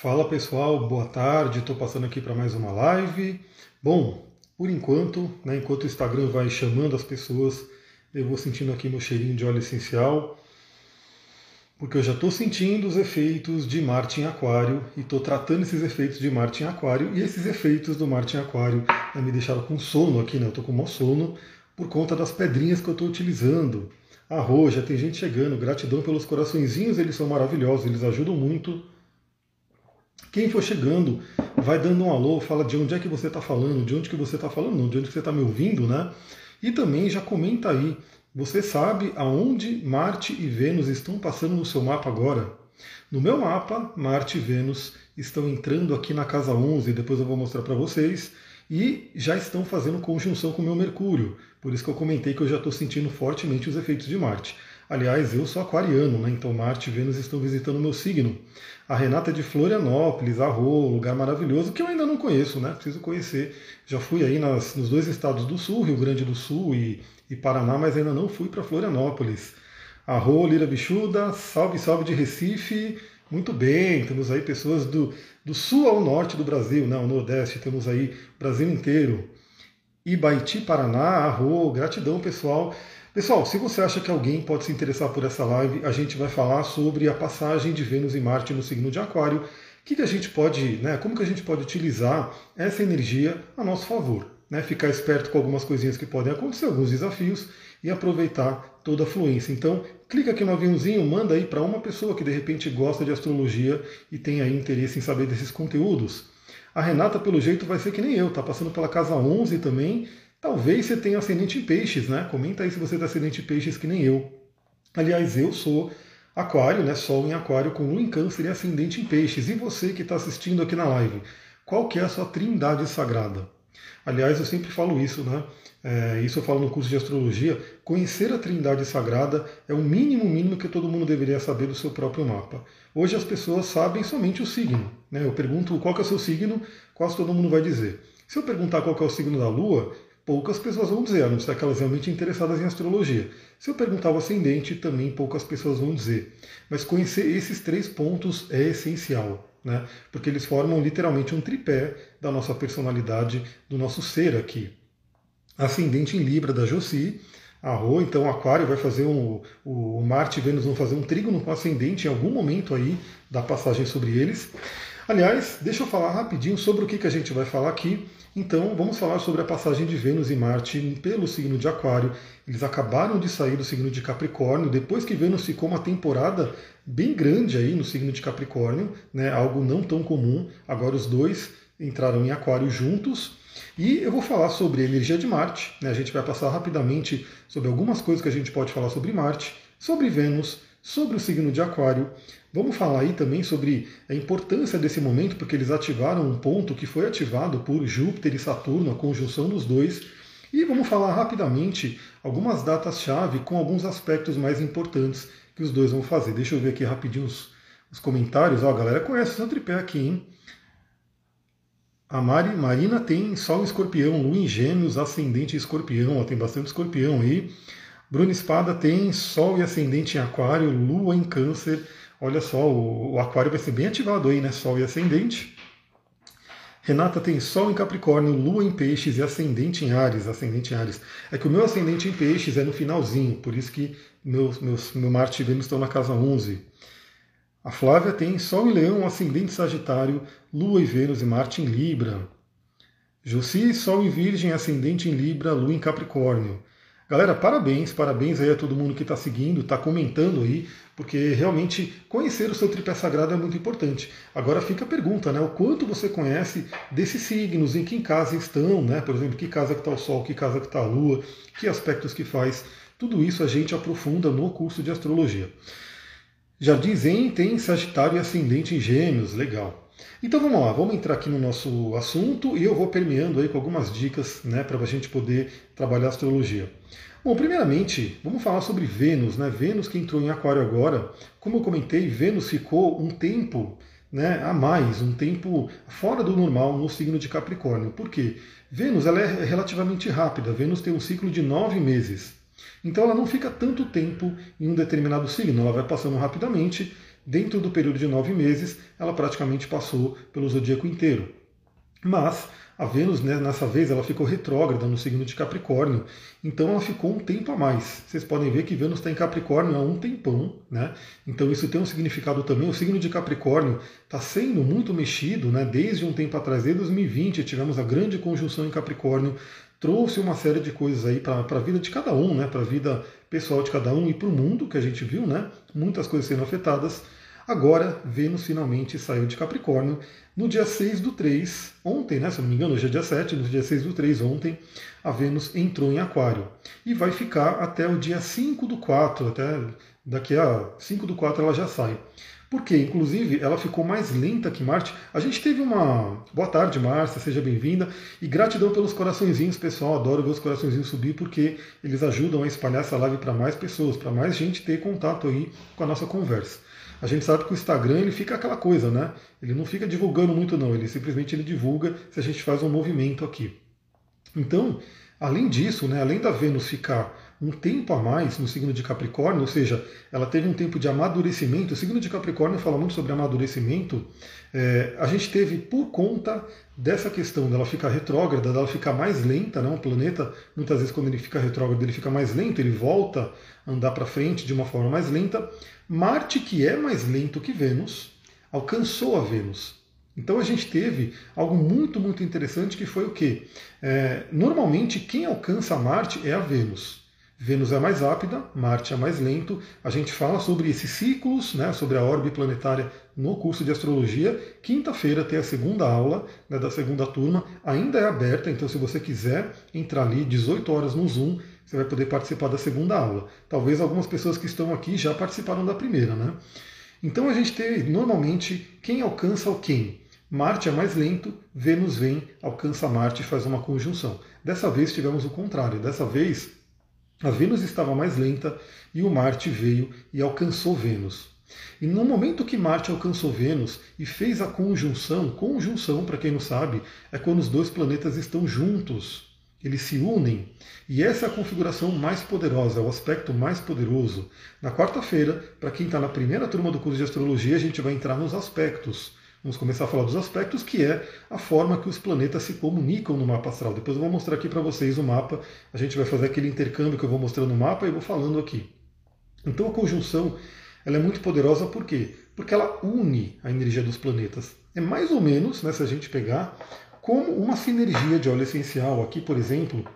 Fala pessoal, boa tarde. Estou passando aqui para mais uma live. Bom, por enquanto, né, enquanto o Instagram vai chamando as pessoas, eu vou sentindo aqui meu cheirinho de óleo essencial, porque eu já estou sentindo os efeitos de Marte em Aquário e estou tratando esses efeitos de Marte em Aquário. E esses efeitos do Marte em Aquário né, me deixaram com sono aqui, né? Eu estou com mau sono por conta das pedrinhas que eu estou utilizando. Arroz, já tem gente chegando, gratidão pelos coraçõezinhos, eles são maravilhosos, eles ajudam muito. Quem for chegando, vai dando um alô, fala de onde é que você está falando, de onde que você está falando, de onde que você está me ouvindo, né? E também já comenta aí, você sabe aonde Marte e Vênus estão passando no seu mapa agora? No meu mapa, Marte e Vênus estão entrando aqui na casa 11, depois eu vou mostrar para vocês, e já estão fazendo conjunção com o meu Mercúrio. Por isso que eu comentei que eu já estou sentindo fortemente os efeitos de Marte. Aliás, eu sou aquariano, né? então Marte e Vênus estão visitando o meu signo. A Renata é de Florianópolis, Arro, lugar maravilhoso que eu ainda não conheço, né? Preciso conhecer. Já fui aí nas, nos dois estados do Sul, Rio Grande do Sul e, e Paraná, mas ainda não fui para Florianópolis. Arro, Lira Bichuda, salve, salve de Recife. Muito bem, temos aí pessoas do, do sul ao norte do Brasil, né? o Nordeste, temos aí Brasil inteiro. Ibaiti, Paraná, Arro, gratidão pessoal. Pessoal, se você acha que alguém pode se interessar por essa live, a gente vai falar sobre a passagem de Vênus e Marte no signo de Aquário. Que, que a gente pode, né, como que a gente pode utilizar essa energia a nosso favor? Né, ficar esperto com algumas coisinhas que podem acontecer, alguns desafios, e aproveitar toda a fluência. Então, clica aqui no aviãozinho, manda aí para uma pessoa que de repente gosta de astrologia e tem aí interesse em saber desses conteúdos. A Renata, pelo jeito, vai ser que nem eu, tá passando pela casa 11 também, Talvez você tenha ascendente em peixes, né? Comenta aí se você tem ascendente em peixes que nem eu. Aliás, eu sou aquário, né? Sol em aquário com lua em câncer e ascendente em peixes. E você que está assistindo aqui na live, qual que é a sua trindade sagrada? Aliás, eu sempre falo isso, né? É, isso eu falo no curso de astrologia. Conhecer a trindade sagrada é o mínimo mínimo que todo mundo deveria saber do seu próprio mapa. Hoje as pessoas sabem somente o signo. Né? Eu pergunto qual é o seu signo, quase todo mundo vai dizer. Se eu perguntar qual é o signo da Lua, poucas pessoas vão dizer, a não ser aquelas realmente interessadas em astrologia. Se eu perguntar o ascendente, também poucas pessoas vão dizer. Mas conhecer esses três pontos é essencial, né? porque eles formam literalmente um tripé da nossa personalidade, do nosso ser aqui. Ascendente em Libra da Josi, a Rô, então Aquário vai fazer um. O Marte e Vênus vão fazer um trígono com ascendente em algum momento aí da passagem sobre eles. Aliás, deixa eu falar rapidinho sobre o que, que a gente vai falar aqui. Então, vamos falar sobre a passagem de Vênus e Marte pelo signo de Aquário. Eles acabaram de sair do signo de Capricórnio, depois que Vênus ficou uma temporada bem grande aí no signo de Capricórnio, né, algo não tão comum. Agora os dois entraram em Aquário juntos. E eu vou falar sobre a energia de Marte. Né, a gente vai passar rapidamente sobre algumas coisas que a gente pode falar sobre Marte, sobre Vênus, sobre o signo de Aquário. Vamos falar aí também sobre a importância desse momento, porque eles ativaram um ponto que foi ativado por Júpiter e Saturno, a conjunção dos dois. E vamos falar rapidamente algumas datas-chave com alguns aspectos mais importantes que os dois vão fazer. Deixa eu ver aqui rapidinho os, os comentários. Ó, a galera conhece o seu tripé aqui, hein? A Mari, Marina tem Sol em Escorpião, Lua em Gêmeos, Ascendente em Escorpião, ó, tem bastante Escorpião aí. Bruna Espada tem Sol e Ascendente em Aquário, Lua em Câncer. Olha só, o, o Aquário vai ser bem ativado aí, né? Sol e Ascendente. Renata tem Sol em Capricórnio, Lua em Peixes e Ascendente em Ares. Ascendente em Ares. É que o meu Ascendente em Peixes é no finalzinho, por isso que meus, meus, meu Marte e Vênus estão na casa 11. A Flávia tem Sol em Leão, Ascendente Sagitário, Lua e Vênus e Marte em Libra. Jussi, Sol em Virgem, Ascendente em Libra, Lua em Capricórnio. Galera, parabéns, parabéns aí a todo mundo que está seguindo, está comentando aí, porque realmente conhecer o seu tripé sagrado é muito importante. Agora fica a pergunta, né? O quanto você conhece desses signos, em que casa estão, né? Por exemplo, que casa que está o Sol, que casa que está a Lua, que aspectos que faz. Tudo isso a gente aprofunda no curso de astrologia. Jardim Zen tem Sagitário e Ascendente em Gêmeos, legal. Então vamos lá, vamos entrar aqui no nosso assunto e eu vou permeando aí com algumas dicas né, para a gente poder trabalhar a astrologia. Bom, primeiramente, vamos falar sobre Vênus, né? Vênus que entrou em Aquário agora. Como eu comentei, Vênus ficou um tempo né, a mais, um tempo fora do normal no signo de Capricórnio. Por quê? Vênus ela é relativamente rápida. Vênus tem um ciclo de nove meses. Então ela não fica tanto tempo em um determinado signo, ela vai passando rapidamente dentro do período de nove meses, ela praticamente passou pelo zodíaco inteiro. Mas a Vênus, né, nessa vez, ela ficou retrógrada no signo de Capricórnio, então ela ficou um tempo a mais. Vocês podem ver que Vênus está em Capricórnio há um tempão, né? Então isso tem um significado também. O signo de Capricórnio está sendo muito mexido, né? Desde um tempo atrás, desde 2020, tivemos a grande conjunção em Capricórnio, trouxe uma série de coisas aí para a vida de cada um, né? Para a vida pessoal de cada um e para o mundo que a gente viu, né? Muitas coisas sendo afetadas. Agora, Vênus finalmente saiu de Capricórnio no dia 6 do 3, ontem, né, se não me engano, hoje é dia 7, no dia 6 do 3, ontem, a Vênus entrou em Aquário. E vai ficar até o dia 5 do 4, até daqui a 5 do 4 ela já sai. Porque, inclusive, ela ficou mais lenta que Marte. A gente teve uma. Boa tarde, Márcia, seja bem-vinda. E gratidão pelos coraçõezinhos, pessoal. Adoro ver os coraçõezinhos subir porque eles ajudam a espalhar essa live para mais pessoas, para mais gente ter contato aí com a nossa conversa. A gente sabe que o Instagram ele fica aquela coisa, né? Ele não fica divulgando muito não, ele simplesmente ele divulga se a gente faz um movimento aqui. Então, além disso, né, além da Vênus ficar um tempo a mais no signo de Capricórnio, ou seja, ela teve um tempo de amadurecimento. O signo de Capricórnio fala muito sobre amadurecimento. É, a gente teve, por conta dessa questão dela ficar retrógrada, dela ficar mais lenta, né? um planeta, muitas vezes quando ele fica retrógrado, ele fica mais lento, ele volta a andar para frente de uma forma mais lenta. Marte, que é mais lento que Vênus, alcançou a Vênus. Então a gente teve algo muito, muito interessante que foi o quê? É, normalmente quem alcança Marte é a Vênus. Vênus é mais rápida, Marte é mais lento. A gente fala sobre esses ciclos, né, sobre a órbita planetária no curso de astrologia. Quinta-feira tem a segunda aula né, da segunda turma, ainda é aberta, então se você quiser entrar ali 18 horas no Zoom, você vai poder participar da segunda aula. Talvez algumas pessoas que estão aqui já participaram da primeira, né? Então a gente tem normalmente quem alcança o quem. Marte é mais lento, Vênus vem, alcança Marte e faz uma conjunção. Dessa vez tivemos o contrário. Dessa vez a Vênus estava mais lenta e o Marte veio e alcançou Vênus. E no momento que Marte alcançou Vênus e fez a conjunção, conjunção, para quem não sabe, é quando os dois planetas estão juntos, eles se unem. E essa é a configuração mais poderosa, é o aspecto mais poderoso. Na quarta-feira, para quem está na primeira turma do curso de astrologia, a gente vai entrar nos aspectos. Vamos começar a falar dos aspectos, que é a forma que os planetas se comunicam no mapa astral. Depois eu vou mostrar aqui para vocês o mapa. A gente vai fazer aquele intercâmbio que eu vou mostrando no mapa e vou falando aqui. Então a conjunção ela é muito poderosa por quê? Porque ela une a energia dos planetas. É mais ou menos, né, se a gente pegar, como uma sinergia de óleo essencial. Aqui, por exemplo,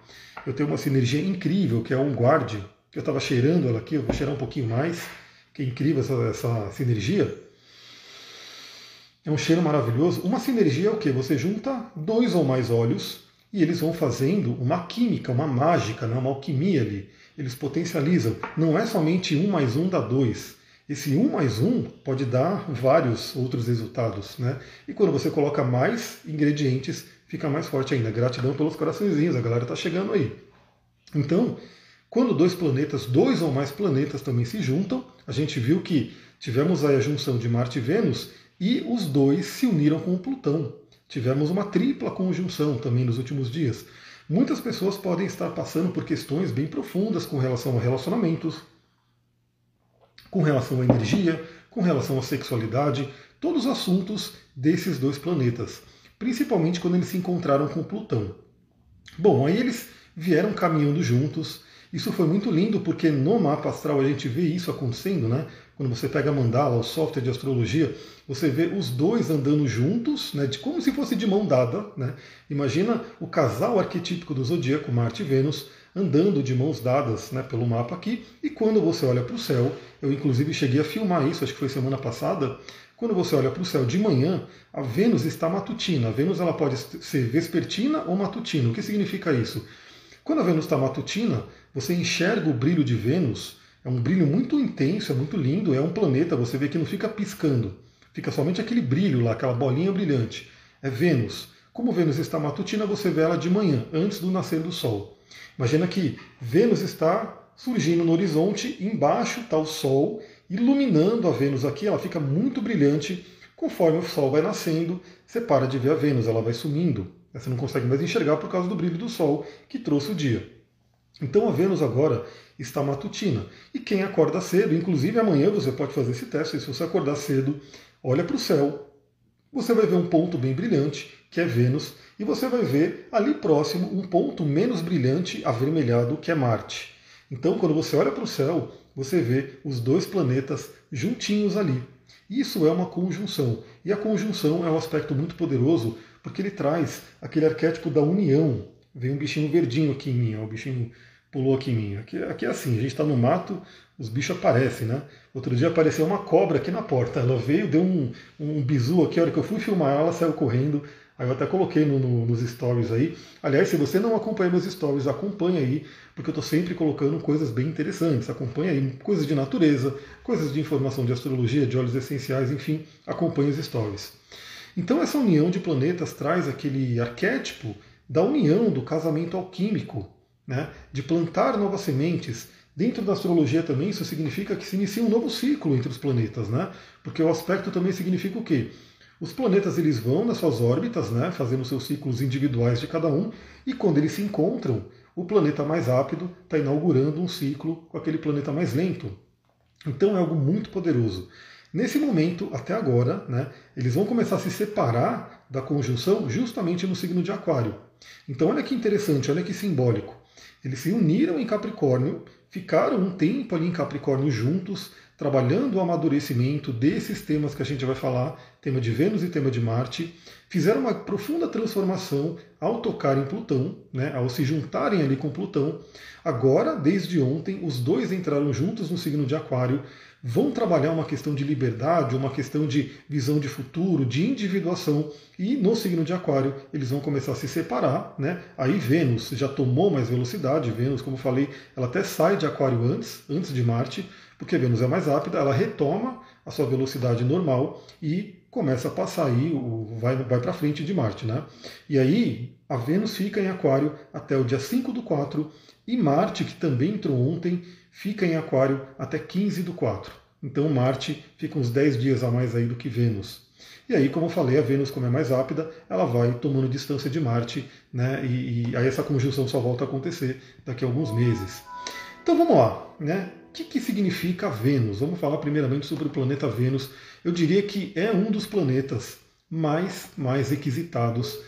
eu tenho uma sinergia incrível, que é um guarde. Eu estava cheirando ela aqui, eu vou cheirar um pouquinho mais, que é incrível essa, essa sinergia. É um cheiro maravilhoso. Uma sinergia é o que? Você junta dois ou mais óleos e eles vão fazendo uma química, uma mágica, né? uma alquimia ali. Eles potencializam. Não é somente um mais um dá dois. Esse um mais um pode dar vários outros resultados. Né? E quando você coloca mais ingredientes, fica mais forte ainda. Gratidão pelos coraçõezinhos, a galera está chegando aí. Então, quando dois planetas, dois ou mais planetas também se juntam, a gente viu que tivemos aí a junção de Marte e Vênus e os dois se uniram com o Plutão. Tivemos uma tripla conjunção também nos últimos dias. Muitas pessoas podem estar passando por questões bem profundas com relação a relacionamentos, com relação à energia, com relação à sexualidade, todos os assuntos desses dois planetas, principalmente quando eles se encontraram com Plutão. Bom, aí eles vieram caminhando juntos. Isso foi muito lindo porque no mapa astral a gente vê isso acontecendo, né? Quando você pega a mandala, o software de astrologia, você vê os dois andando juntos, né, de, como se fosse de mão dada. Né? Imagina o casal arquetípico do zodíaco, Marte e Vênus, andando de mãos dadas né, pelo mapa aqui. E quando você olha para o céu, eu inclusive cheguei a filmar isso, acho que foi semana passada. Quando você olha para o céu de manhã, a Vênus está matutina. A Vênus ela pode ser vespertina ou matutina. O que significa isso? Quando a Vênus está matutina, você enxerga o brilho de Vênus é um brilho muito intenso, é muito lindo, é um planeta, você vê que não fica piscando. Fica somente aquele brilho lá, aquela bolinha brilhante. É Vênus. Como Vênus está matutina, você vê ela de manhã, antes do nascer do Sol. Imagina que Vênus está surgindo no horizonte, embaixo está o Sol, iluminando a Vênus aqui, ela fica muito brilhante. Conforme o Sol vai nascendo, você para de ver a Vênus, ela vai sumindo. Você não consegue mais enxergar por causa do brilho do Sol que trouxe o dia. Então a Vênus agora está matutina. E quem acorda cedo, inclusive amanhã você pode fazer esse teste, se você acordar cedo, olha para o céu, você vai ver um ponto bem brilhante, que é Vênus, e você vai ver ali próximo um ponto menos brilhante, avermelhado, que é Marte. Então, quando você olha para o céu, você vê os dois planetas juntinhos ali. Isso é uma conjunção. E a conjunção é um aspecto muito poderoso porque ele traz aquele arquétipo da união. Vem um bichinho verdinho aqui em mim, ó, o bichinho pulou aqui em mim. Aqui, aqui é assim, a gente está no mato, os bichos aparecem, né? Outro dia apareceu uma cobra aqui na porta. Ela veio, deu um, um bizu aqui, a hora que eu fui filmar ela, saiu correndo. Aí eu até coloquei no, no, nos stories aí. Aliás, se você não acompanha meus stories, acompanha aí, porque eu estou sempre colocando coisas bem interessantes. Acompanha aí coisas de natureza, coisas de informação de astrologia, de óleos essenciais, enfim, acompanhe os stories. Então essa união de planetas traz aquele arquétipo da união, do casamento alquímico, né? de plantar novas sementes. Dentro da astrologia também isso significa que se inicia um novo ciclo entre os planetas, né? porque o aspecto também significa o quê? Os planetas eles vão nas suas órbitas, né, fazendo seus ciclos individuais de cada um, e quando eles se encontram, o planeta mais rápido está inaugurando um ciclo com aquele planeta mais lento. Então é algo muito poderoso. Nesse momento, até agora, né, eles vão começar a se separar da conjunção justamente no signo de Aquário. Então olha que interessante, olha que simbólico. Eles se uniram em Capricórnio, ficaram um tempo ali em Capricórnio juntos, trabalhando o amadurecimento desses temas que a gente vai falar, tema de Vênus e tema de Marte, fizeram uma profunda transformação ao tocar em Plutão, né, ao se juntarem ali com Plutão. Agora, desde ontem, os dois entraram juntos no signo de Aquário, vão trabalhar uma questão de liberdade, uma questão de visão de futuro, de individuação, e no signo de Aquário eles vão começar a se separar, né? Aí Vênus já tomou mais velocidade, Vênus, como falei, ela até sai de Aquário antes, antes de Marte, porque Vênus é mais rápida, ela retoma a sua velocidade normal e começa a passar aí, vai, vai para frente de Marte, né? E aí a Vênus fica em Aquário até o dia 5 do 4 e Marte, que também entrou ontem, fica em Aquário até 15 do 4. Então Marte fica uns 10 dias a mais aí do que Vênus. E aí, como eu falei, a Vênus, como é mais rápida, ela vai tomando distância de Marte, né? E, e aí essa conjunção só volta a acontecer daqui a alguns meses. Então vamos lá, né? O que, que significa Vênus? Vamos falar primeiramente sobre o planeta Vênus. Eu diria que é um dos planetas mais, mais requisitados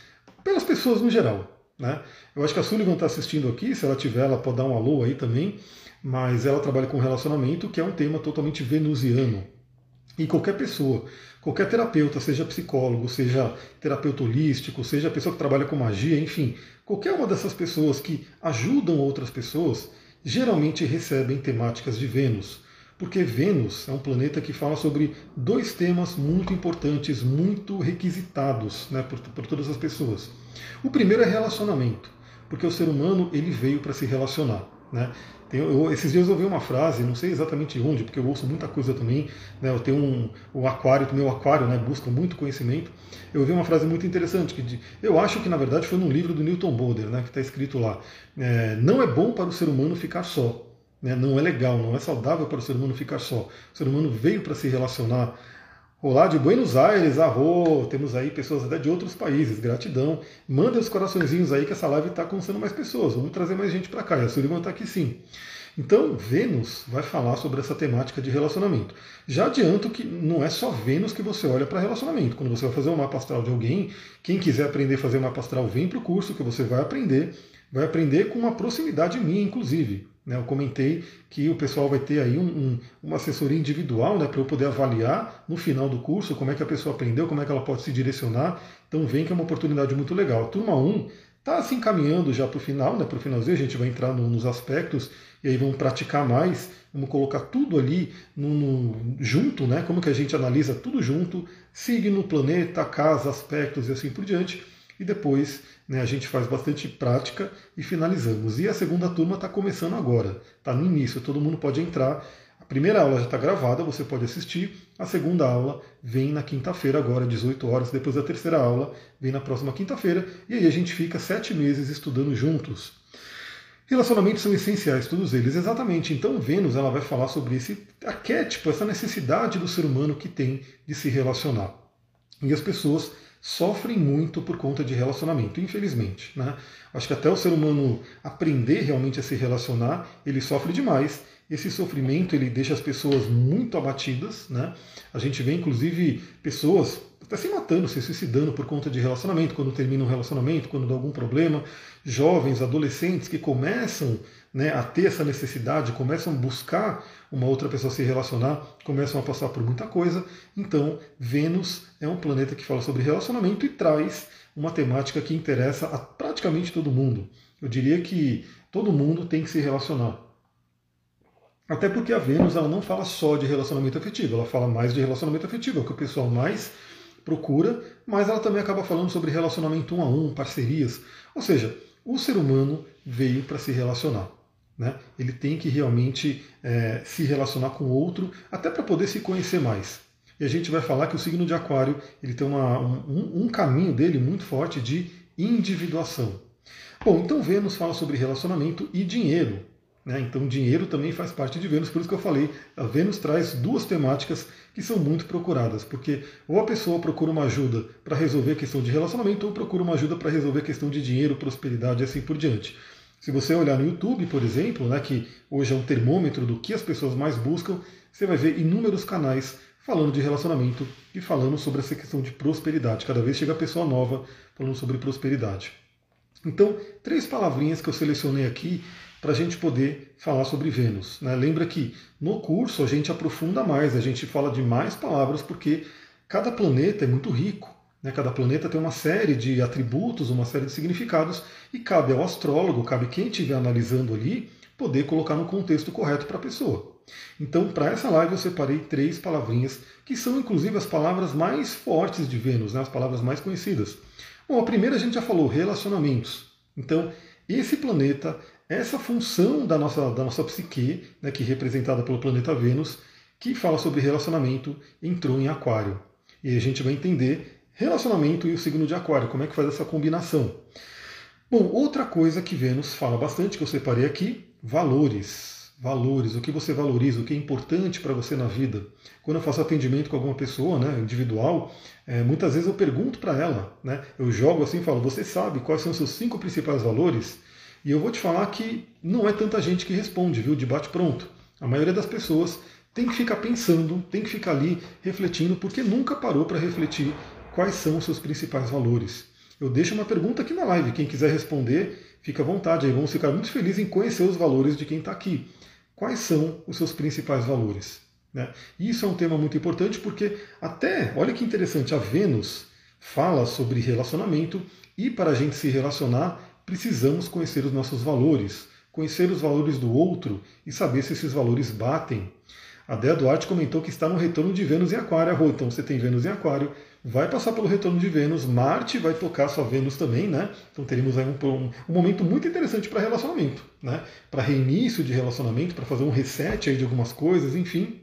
pelas pessoas no geral. Né? Eu acho que a Sullivan está assistindo aqui, se ela tiver, ela pode dar um alô aí também mas ela trabalha com relacionamento, que é um tema totalmente venusiano. E qualquer pessoa, qualquer terapeuta, seja psicólogo, seja terapeuta holístico, seja pessoa que trabalha com magia, enfim, qualquer uma dessas pessoas que ajudam outras pessoas, geralmente recebem temáticas de Vênus. Porque Vênus é um planeta que fala sobre dois temas muito importantes, muito requisitados né, por, por todas as pessoas. O primeiro é relacionamento, porque o ser humano ele veio para se relacionar. Né? Eu, esses dias eu ouvi uma frase, não sei exatamente onde, porque eu ouço muita coisa também. Né? Eu tenho um, o aquário, meu aquário, né? busca muito conhecimento. Eu ouvi uma frase muito interessante que eu acho que na verdade foi num livro do Newton Boulder, né? que está escrito lá: é, não é bom para o ser humano ficar só. Né? Não é legal, não é saudável para o ser humano ficar só. O ser humano veio para se relacionar Olá de Buenos Aires, arro, temos aí pessoas até de outros países, gratidão. Manda os coraçõezinhos aí que essa live está alcançando mais pessoas, vamos trazer mais gente para cá. E a Sullivan está aqui sim. Então, Vênus vai falar sobre essa temática de relacionamento. Já adianto que não é só Vênus que você olha para relacionamento. Quando você vai fazer um mapa astral de alguém, quem quiser aprender a fazer mapa astral, vem para o curso que você vai aprender. Vai aprender com uma proximidade minha, inclusive. Né, eu comentei que o pessoal vai ter aí um, um, uma assessoria individual né, para eu poder avaliar no final do curso como é que a pessoa aprendeu, como é que ela pode se direcionar. Então vem que é uma oportunidade muito legal. A turma 1 está se encaminhando já para o final, né, para o finalzinho a gente vai entrar no, nos aspectos e aí vamos praticar mais, vamos colocar tudo ali no, no, junto, né, como que a gente analisa tudo junto, signo, planeta, casa, aspectos e assim por diante e depois né, a gente faz bastante prática e finalizamos. E a segunda turma está começando agora, está no início, todo mundo pode entrar. A primeira aula já está gravada, você pode assistir. A segunda aula vem na quinta-feira, agora, 18 horas. Depois da terceira aula, vem na próxima quinta-feira. E aí a gente fica sete meses estudando juntos. Relacionamentos são essenciais, todos eles, exatamente. Então, Vênus ela vai falar sobre esse arquétipo, essa necessidade do ser humano que tem de se relacionar. E as pessoas sofrem muito por conta de relacionamento, infelizmente. Né? Acho que até o ser humano aprender realmente a se relacionar, ele sofre demais. Esse sofrimento ele deixa as pessoas muito abatidas. Né? A gente vê inclusive pessoas até se matando, se suicidando por conta de relacionamento, quando termina um relacionamento, quando dá algum problema. Jovens, adolescentes que começam né, a ter essa necessidade, começam a buscar uma outra pessoa se relacionar, começam a passar por muita coisa. Então, Vênus é um planeta que fala sobre relacionamento e traz uma temática que interessa a praticamente todo mundo. Eu diria que todo mundo tem que se relacionar. Até porque a Vênus ela não fala só de relacionamento afetivo, ela fala mais de relacionamento afetivo, é o que o pessoal mais procura, mas ela também acaba falando sobre relacionamento um a um, parcerias. Ou seja, o ser humano veio para se relacionar. Né? Ele tem que realmente é, se relacionar com o outro, até para poder se conhecer mais. E a gente vai falar que o signo de Aquário ele tem uma, um, um caminho dele muito forte de individuação. Bom, então Vênus fala sobre relacionamento e dinheiro. Né? Então, dinheiro também faz parte de Vênus, por isso que eu falei, a Vênus traz duas temáticas que são muito procuradas, porque ou a pessoa procura uma ajuda para resolver a questão de relacionamento, ou procura uma ajuda para resolver a questão de dinheiro, prosperidade e assim por diante. Se você olhar no YouTube, por exemplo, né, que hoje é um termômetro do que as pessoas mais buscam, você vai ver inúmeros canais falando de relacionamento e falando sobre essa questão de prosperidade. Cada vez chega pessoa nova falando sobre prosperidade. Então, três palavrinhas que eu selecionei aqui para a gente poder falar sobre Vênus. Né? Lembra que no curso a gente aprofunda mais, a gente fala de mais palavras, porque cada planeta é muito rico. Né? Cada planeta tem uma série de atributos, uma série de significados, e cabe ao astrólogo, cabe quem estiver analisando ali, poder colocar no contexto correto para a pessoa. Então, para essa live, eu separei três palavrinhas, que são inclusive as palavras mais fortes de Vênus, né? as palavras mais conhecidas. Bom, a primeira a gente já falou, relacionamentos. Então, esse planeta essa função da nossa, da nossa psique, né, que é representada pelo planeta Vênus, que fala sobre relacionamento, entrou em Aquário. E a gente vai entender relacionamento e o signo de Aquário, como é que faz essa combinação. Bom, outra coisa que Vênus fala bastante, que eu separei aqui, valores. Valores, o que você valoriza, o que é importante para você na vida. Quando eu faço atendimento com alguma pessoa, né, individual, é, muitas vezes eu pergunto para ela, né, eu jogo assim e falo, você sabe quais são os seus cinco principais valores? E eu vou te falar que não é tanta gente que responde, viu, de bate pronto. A maioria das pessoas tem que ficar pensando, tem que ficar ali refletindo, porque nunca parou para refletir quais são os seus principais valores. Eu deixo uma pergunta aqui na live, quem quiser responder, fica à vontade, aí vamos ficar muito felizes em conhecer os valores de quem está aqui. Quais são os seus principais valores? Né? Isso é um tema muito importante porque até, olha que interessante, a Vênus fala sobre relacionamento e para a gente se relacionar, precisamos conhecer os nossos valores, conhecer os valores do outro e saber se esses valores batem. A Dea Duarte comentou que está no retorno de Vênus em Aquário. Então você tem Vênus em Aquário, vai passar pelo retorno de Vênus, Marte vai tocar sua Vênus também, né? Então teremos aí um, um, um momento muito interessante para relacionamento, né? Para reinício de relacionamento, para fazer um reset aí de algumas coisas, enfim,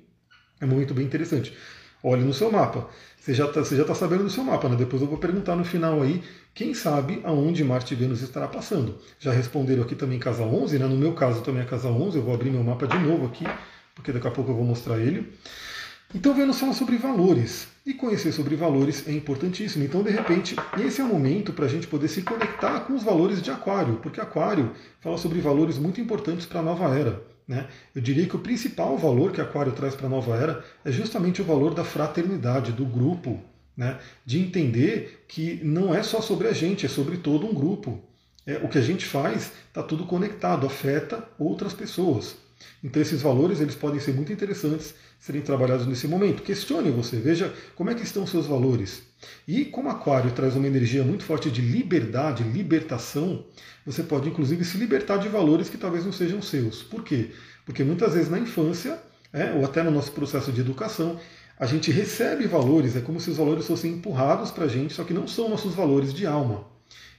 é um momento bem interessante. Olhe no seu mapa. Você já está tá sabendo do seu mapa, né? Depois eu vou perguntar no final aí, quem sabe aonde Marte e Vênus estará passando. Já responderam aqui também casa 11, né? No meu caso também é casa 11, eu vou abrir meu mapa de novo aqui, porque daqui a pouco eu vou mostrar ele. Então Vênus fala sobre valores. E conhecer sobre valores é importantíssimo. Então, de repente, esse é o momento para a gente poder se conectar com os valores de Aquário, porque Aquário fala sobre valores muito importantes para a nova era. Né? Eu diria que o principal valor que Aquário traz para a nova era é justamente o valor da fraternidade, do grupo, né? de entender que não é só sobre a gente, é sobre todo um grupo. É, o que a gente faz está tudo conectado, afeta outras pessoas. Então esses valores eles podem ser muito interessantes serem trabalhados nesse momento. Questione você, veja como é que estão os seus valores. E como Aquário traz uma energia muito forte de liberdade, libertação, você pode inclusive se libertar de valores que talvez não sejam seus. Por quê? Porque muitas vezes na infância, é, ou até no nosso processo de educação, a gente recebe valores, é como se os valores fossem empurrados para a gente, só que não são nossos valores de alma.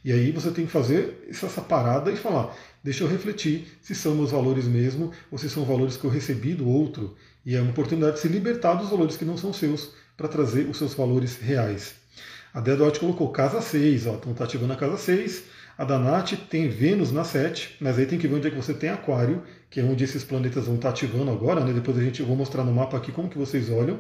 E aí você tem que fazer essa parada e falar: deixa eu refletir se são meus valores mesmo ou se são valores que eu recebi do outro. E é uma oportunidade de se libertar dos valores que não são seus para trazer os seus valores reais. A Dedote colocou casa 6, ó, então está ativando a casa 6. A Danate tem Vênus na 7, mas aí tem que ver onde é que você tem Aquário, que é onde esses planetas vão estar tá ativando agora, né? Depois a gente vou mostrar no mapa aqui como que vocês olham.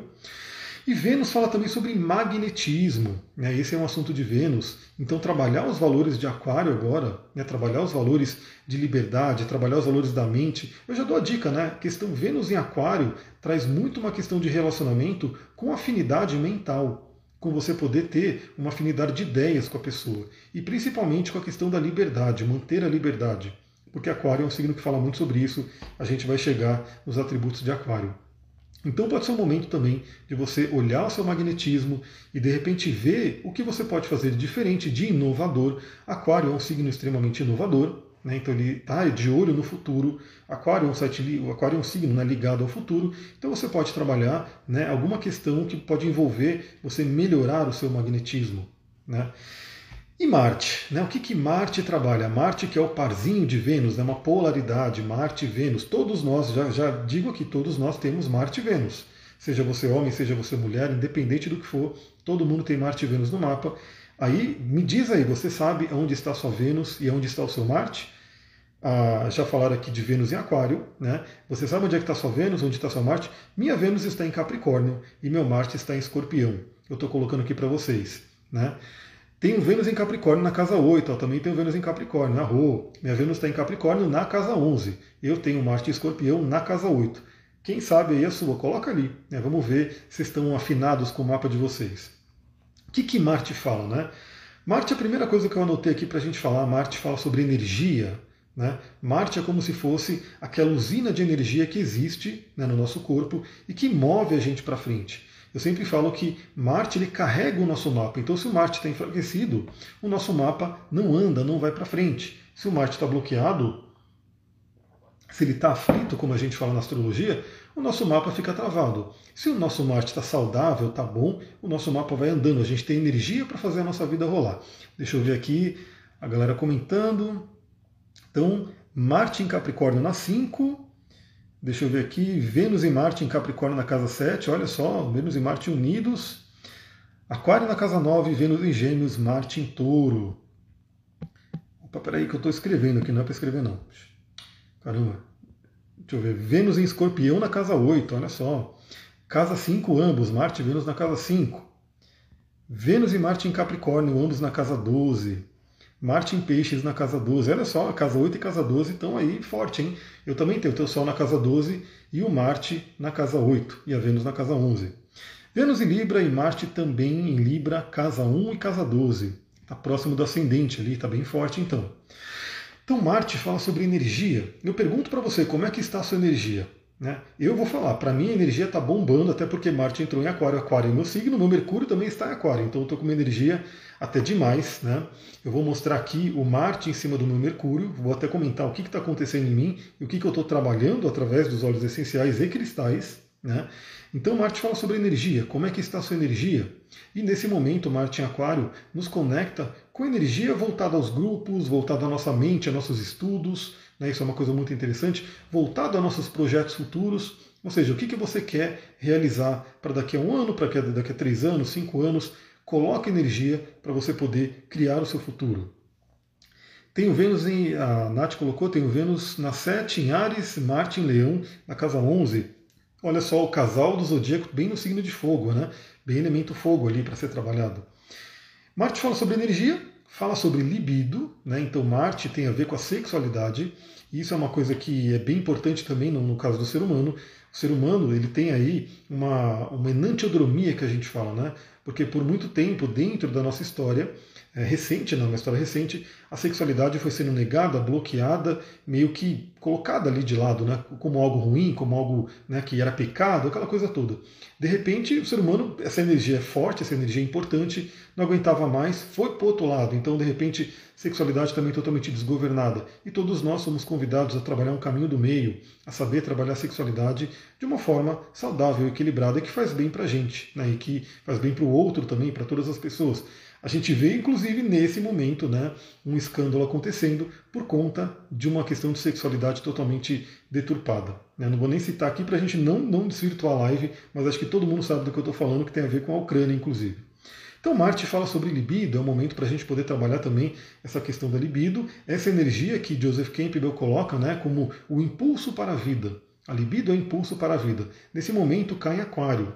E Vênus fala também sobre magnetismo, né? esse é um assunto de Vênus. Então, trabalhar os valores de Aquário agora, né? trabalhar os valores de liberdade, trabalhar os valores da mente. Eu já dou a dica, né? Questão Vênus em Aquário traz muito uma questão de relacionamento com afinidade mental, com você poder ter uma afinidade de ideias com a pessoa. E principalmente com a questão da liberdade, manter a liberdade. Porque Aquário é um signo que fala muito sobre isso, a gente vai chegar nos atributos de Aquário. Então pode ser um momento também de você olhar o seu magnetismo e de repente ver o que você pode fazer de diferente, de inovador. Aquário é um signo extremamente inovador, né? então ele está de olho no futuro. Aquário é um, site, o Aquário é um signo né, ligado ao futuro, então você pode trabalhar né, alguma questão que pode envolver você melhorar o seu magnetismo. Né? E Marte, né? o que, que Marte trabalha? Marte que é o parzinho de Vênus, né? uma polaridade, Marte e Vênus. Todos nós, já, já digo aqui, todos nós temos Marte e Vênus. Seja você homem, seja você mulher, independente do que for, todo mundo tem Marte e Vênus no mapa. Aí, me diz aí, você sabe onde está sua Vênus e onde está o seu Marte? Ah, já falaram aqui de Vênus em Aquário, né? Você sabe onde é que está sua Vênus, onde está sua Marte? Minha Vênus está em Capricórnio e meu Marte está em Escorpião. Eu estou colocando aqui para vocês, né? Tem o Vênus em Capricórnio na casa 8, ó, também tem o Vênus em Capricórnio, na Rua. Minha Vênus está em Capricórnio na casa 11. Eu tenho Marte e Escorpião na casa 8. Quem sabe aí a sua? Coloca ali. Né? Vamos ver se estão afinados com o mapa de vocês. O que, que Marte fala, né? Marte, a primeira coisa que eu anotei aqui para a gente falar, Marte fala sobre energia. Né? Marte é como se fosse aquela usina de energia que existe né, no nosso corpo e que move a gente para frente. Eu sempre falo que Marte ele carrega o nosso mapa. Então, se o Marte está enfraquecido, o nosso mapa não anda, não vai para frente. Se o Marte está bloqueado, se ele está aflito, como a gente fala na astrologia, o nosso mapa fica travado. Se o nosso Marte está saudável, está bom, o nosso mapa vai andando. A gente tem energia para fazer a nossa vida rolar. Deixa eu ver aqui a galera comentando. Então, Marte em Capricórnio na 5, Deixa eu ver aqui, Vênus e Marte em Capricórnio na casa 7, olha só, Vênus e Marte unidos. Aquário na casa 9, Vênus em Gêmeos, Marte em Touro. Opa, peraí que eu estou escrevendo aqui, não é para escrever não. Caramba. Deixa eu ver, Vênus em Escorpião na casa 8, olha só. Casa 5 ambos, Marte e Vênus na casa 5. Vênus e Marte em Capricórnio, ambos na casa 12. Marte em Peixes na casa 12. Olha só, a casa 8 e casa 12 estão aí forte, hein? Eu também tenho o teu Sol na casa 12 e o Marte na casa 8 e a Vênus na casa 11. Vênus em Libra e Marte também em Libra, casa 1 e casa 12. Está próximo do ascendente ali, está bem forte então. Então Marte fala sobre energia. Eu pergunto para você, como é que está a sua energia? Né? Eu vou falar, para mim a energia está bombando, até porque Marte entrou em Aquário, Aquário é meu signo, meu Mercúrio também está em Aquário, então eu estou com uma energia até demais. Né? Eu vou mostrar aqui o Marte em cima do meu Mercúrio, vou até comentar o que está acontecendo em mim e o que, que eu estou trabalhando através dos óleos essenciais e cristais. Né? Então Marte fala sobre energia, como é que está a sua energia? E nesse momento Marte em Aquário nos conecta com energia voltada aos grupos, voltada à nossa mente, a nossos estudos, né? isso é uma coisa muito interessante, voltado a nossos projetos futuros, ou seja, o que, que você quer realizar para daqui a um ano, para daqui a três anos, cinco anos, coloque energia para você poder criar o seu futuro. Tem o Vênus em. A Nath colocou, tem o Vênus na 7 em Ares, Marte em Leão, na casa 11. Olha só, o casal do zodíaco bem no signo de fogo, né? Bem elemento fogo ali para ser trabalhado. Marte fala sobre energia, fala sobre libido, né? Então Marte tem a ver com a sexualidade. E isso é uma coisa que é bem importante também no, no caso do ser humano. O ser humano ele tem aí uma, uma enantiodromia que a gente fala, né? Porque por muito tempo dentro da nossa história é, recente, não, uma história recente, a sexualidade foi sendo negada, bloqueada, meio que colocada ali de lado, né, como algo ruim, como algo né, que era pecado, aquela coisa toda. De repente, o ser humano, essa energia é forte, essa energia é importante, não aguentava mais, foi para outro lado. Então, de repente, sexualidade também totalmente desgovernada. E todos nós somos convidados a trabalhar um caminho do meio, a saber trabalhar a sexualidade de uma forma saudável, equilibrada, que faz bem para a gente, né, e que faz bem para o outro também, para todas as pessoas. A gente vê, inclusive, nesse momento, né, um escândalo acontecendo por conta de uma questão de sexualidade totalmente deturpada. Né? Não vou nem citar aqui para a gente não, não desvirtuar a live, mas acho que todo mundo sabe do que eu estou falando, que tem a ver com a Ucrânia, inclusive. Então, Marte fala sobre libido, é um momento para a gente poder trabalhar também essa questão da libido, essa energia que Joseph Campbell coloca né, como o impulso para a vida. A libido é o impulso para a vida. Nesse momento cai em Aquário.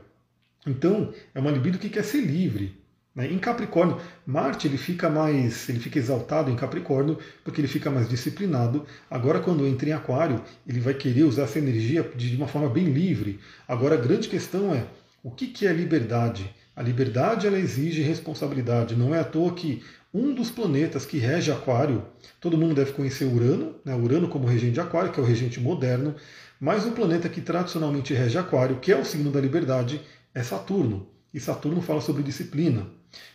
Então, é uma libido que quer ser livre. Né? Em Capricórnio, Marte ele fica mais, ele fica exaltado em Capricórnio porque ele fica mais disciplinado. Agora, quando entra em Aquário, ele vai querer usar essa energia de uma forma bem livre. Agora, a grande questão é o que, que é liberdade? A liberdade ela exige responsabilidade. Não é à toa que um dos planetas que rege Aquário, todo mundo deve conhecer Urano, né? Urano como regente de Aquário, que é o regente moderno, mas o planeta que tradicionalmente rege Aquário, que é o signo da liberdade, é Saturno. E Saturno fala sobre disciplina.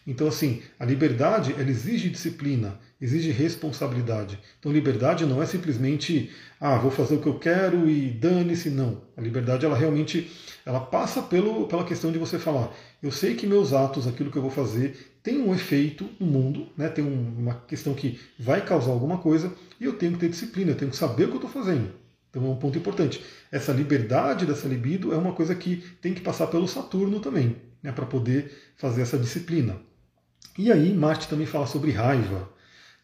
Então, assim, a liberdade ela exige disciplina, exige responsabilidade. Então, liberdade não é simplesmente, ah, vou fazer o que eu quero e dane-se. Não. A liberdade, ela realmente ela passa pelo, pela questão de você falar, eu sei que meus atos, aquilo que eu vou fazer, tem um efeito no mundo, né? tem uma questão que vai causar alguma coisa, e eu tenho que ter disciplina, eu tenho que saber o que eu estou fazendo. Então é um ponto importante. Essa liberdade dessa libido é uma coisa que tem que passar pelo Saturno também né, para poder fazer essa disciplina. E aí Marte também fala sobre raiva.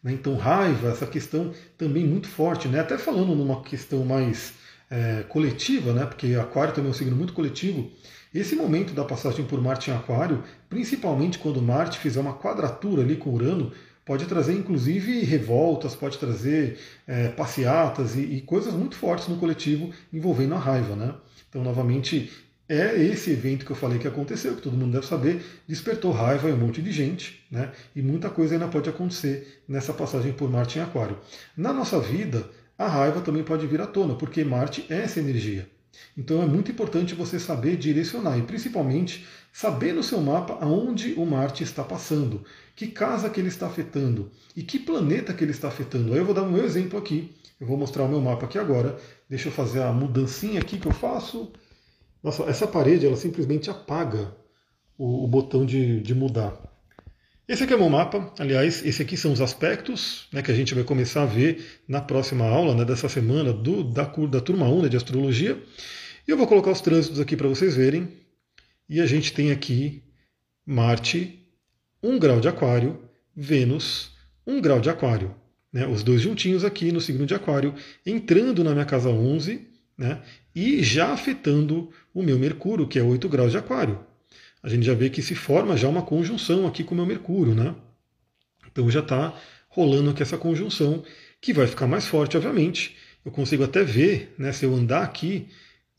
Né? Então raiva, essa questão também muito forte, né? até falando numa questão mais é, coletiva, né? porque Aquário também é um signo muito coletivo. Esse momento da passagem por Marte em Aquário, principalmente quando Marte fizer uma quadratura ali com Urano, pode trazer inclusive revoltas, pode trazer é, passeatas e, e, coisas muito fortes no coletivo envolvendo a raiva. Né? Então, novamente, é esse evento que eu falei que aconteceu, que todo mundo deve saber, despertou raiva em um monte de gente, né? E muita coisa ainda pode acontecer nessa passagem por Marte em Aquário. Na nossa vida, a raiva também pode vir à tona, porque Marte é essa energia. Então é muito importante você saber direcionar e principalmente saber no seu mapa aonde o Marte está passando, que casa que ele está afetando e que planeta que ele está afetando. Aí eu vou dar um exemplo aqui. Eu vou mostrar o meu mapa aqui agora. Deixa eu fazer a mudancinha aqui que eu faço. Nossa, essa parede ela simplesmente apaga o, o botão de, de, mudar. Esse aqui é o meu mapa, aliás, esse aqui são os aspectos né, que a gente vai começar a ver na próxima aula né, dessa semana do, da, da turma 1 né, de astrologia. E eu vou colocar os trânsitos aqui para vocês verem. E a gente tem aqui Marte, 1 grau de Aquário, Vênus, 1 grau de Aquário. Né, os dois juntinhos aqui no signo de Aquário, entrando na minha casa 11, né, e já afetando o meu Mercúrio, que é 8 graus de Aquário. A gente já vê que se forma já uma conjunção aqui com o meu Mercúrio, né? Então já está rolando aqui essa conjunção, que vai ficar mais forte, obviamente. Eu consigo até ver, né, se eu andar aqui,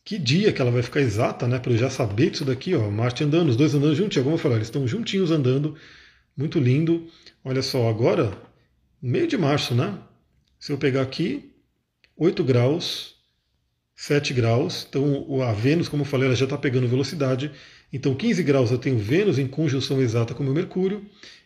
que dia que ela vai ficar exata, né? Para eu já saber disso daqui, ó, Marte andando, os dois andando juntinhos, como eu falei, eles estão juntinhos andando, muito lindo. Olha só, agora, meio de março, né? Se eu pegar aqui, 8 graus, 7 graus. Então a Vênus, como eu falei, ela já está pegando velocidade. Então 15 graus eu tenho Vênus em conjunção exata com o meu Mercúrio.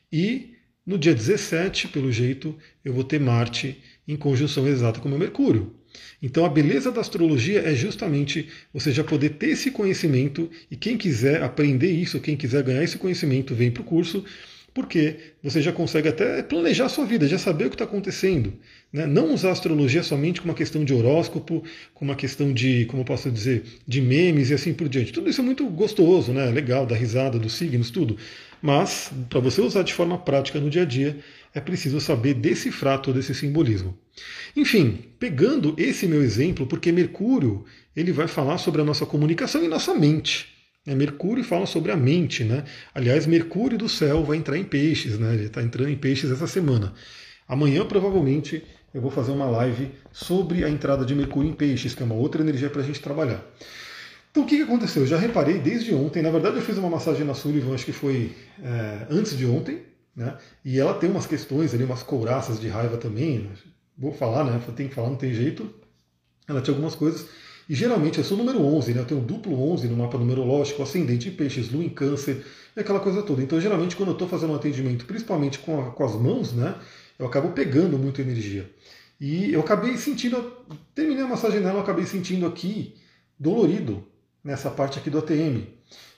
E no dia 17, pelo jeito, eu vou ter Marte em conjunção exata com o meu Mercúrio. Então a beleza da astrologia é justamente você já poder ter esse conhecimento e quem quiser aprender isso, quem quiser ganhar esse conhecimento, vem para o curso porque você já consegue até planejar a sua vida, já saber o que está acontecendo. Né? Não usar a astrologia somente como uma questão de horóscopo, como uma questão de, como eu posso dizer, de memes e assim por diante. Tudo isso é muito gostoso, né? legal, da risada, dos signos, tudo. Mas, para você usar de forma prática no dia a dia, é preciso saber decifrar todo esse simbolismo. Enfim, pegando esse meu exemplo, porque Mercúrio ele vai falar sobre a nossa comunicação e nossa mente. É, Mercúrio fala sobre a mente, né? Aliás, Mercúrio do céu vai entrar em peixes, né? Ele está entrando em peixes essa semana. Amanhã, provavelmente, eu vou fazer uma live sobre a entrada de Mercúrio em peixes, que é uma outra energia para a gente trabalhar. Então, o que, que aconteceu? Eu já reparei desde ontem. Na verdade, eu fiz uma massagem na Sullivan, acho que foi é, antes de ontem, né? E ela tem umas questões ali, umas couraças de raiva também. Vou falar, né? Tem que falar, não tem jeito. Ela tinha algumas coisas. E geralmente eu sou número 11, né? eu tenho duplo 11 no mapa numerológico, ascendente em peixes, lua em câncer, e aquela coisa toda. Então, geralmente, quando eu estou fazendo um atendimento, principalmente com, a, com as mãos, né? eu acabo pegando muita energia. E eu acabei sentindo, terminei a massagem nela, eu acabei sentindo aqui dolorido, nessa parte aqui do ATM.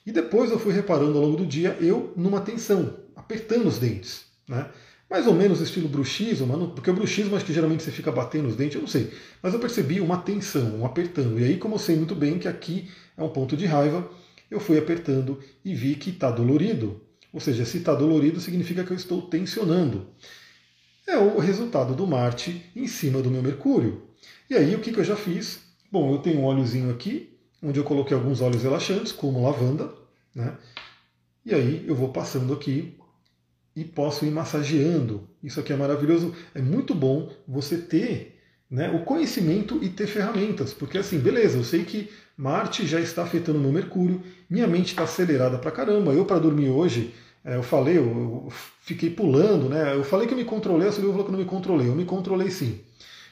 E depois eu fui reparando ao longo do dia, eu numa tensão, apertando os dentes. Né? mais ou menos estilo bruxismo, porque o bruxismo acho que geralmente você fica batendo os dentes, eu não sei. Mas eu percebi uma tensão, um apertando. E aí, como eu sei muito bem que aqui é um ponto de raiva, eu fui apertando e vi que está dolorido. Ou seja, se está dolorido, significa que eu estou tensionando. É o resultado do Marte em cima do meu Mercúrio. E aí, o que, que eu já fiz? Bom, eu tenho um óleozinho aqui, onde eu coloquei alguns óleos relaxantes, como lavanda. Né? E aí eu vou passando aqui e posso ir massageando. Isso aqui é maravilhoso. É muito bom você ter né, o conhecimento e ter ferramentas, porque assim, beleza, eu sei que Marte já está afetando meu Mercúrio, minha mente está acelerada pra caramba. Eu, para dormir hoje, eu falei, eu, fiquei pulando, né? Eu falei que eu me controlei, a Silvia falou que eu não me controlei. Eu me controlei sim.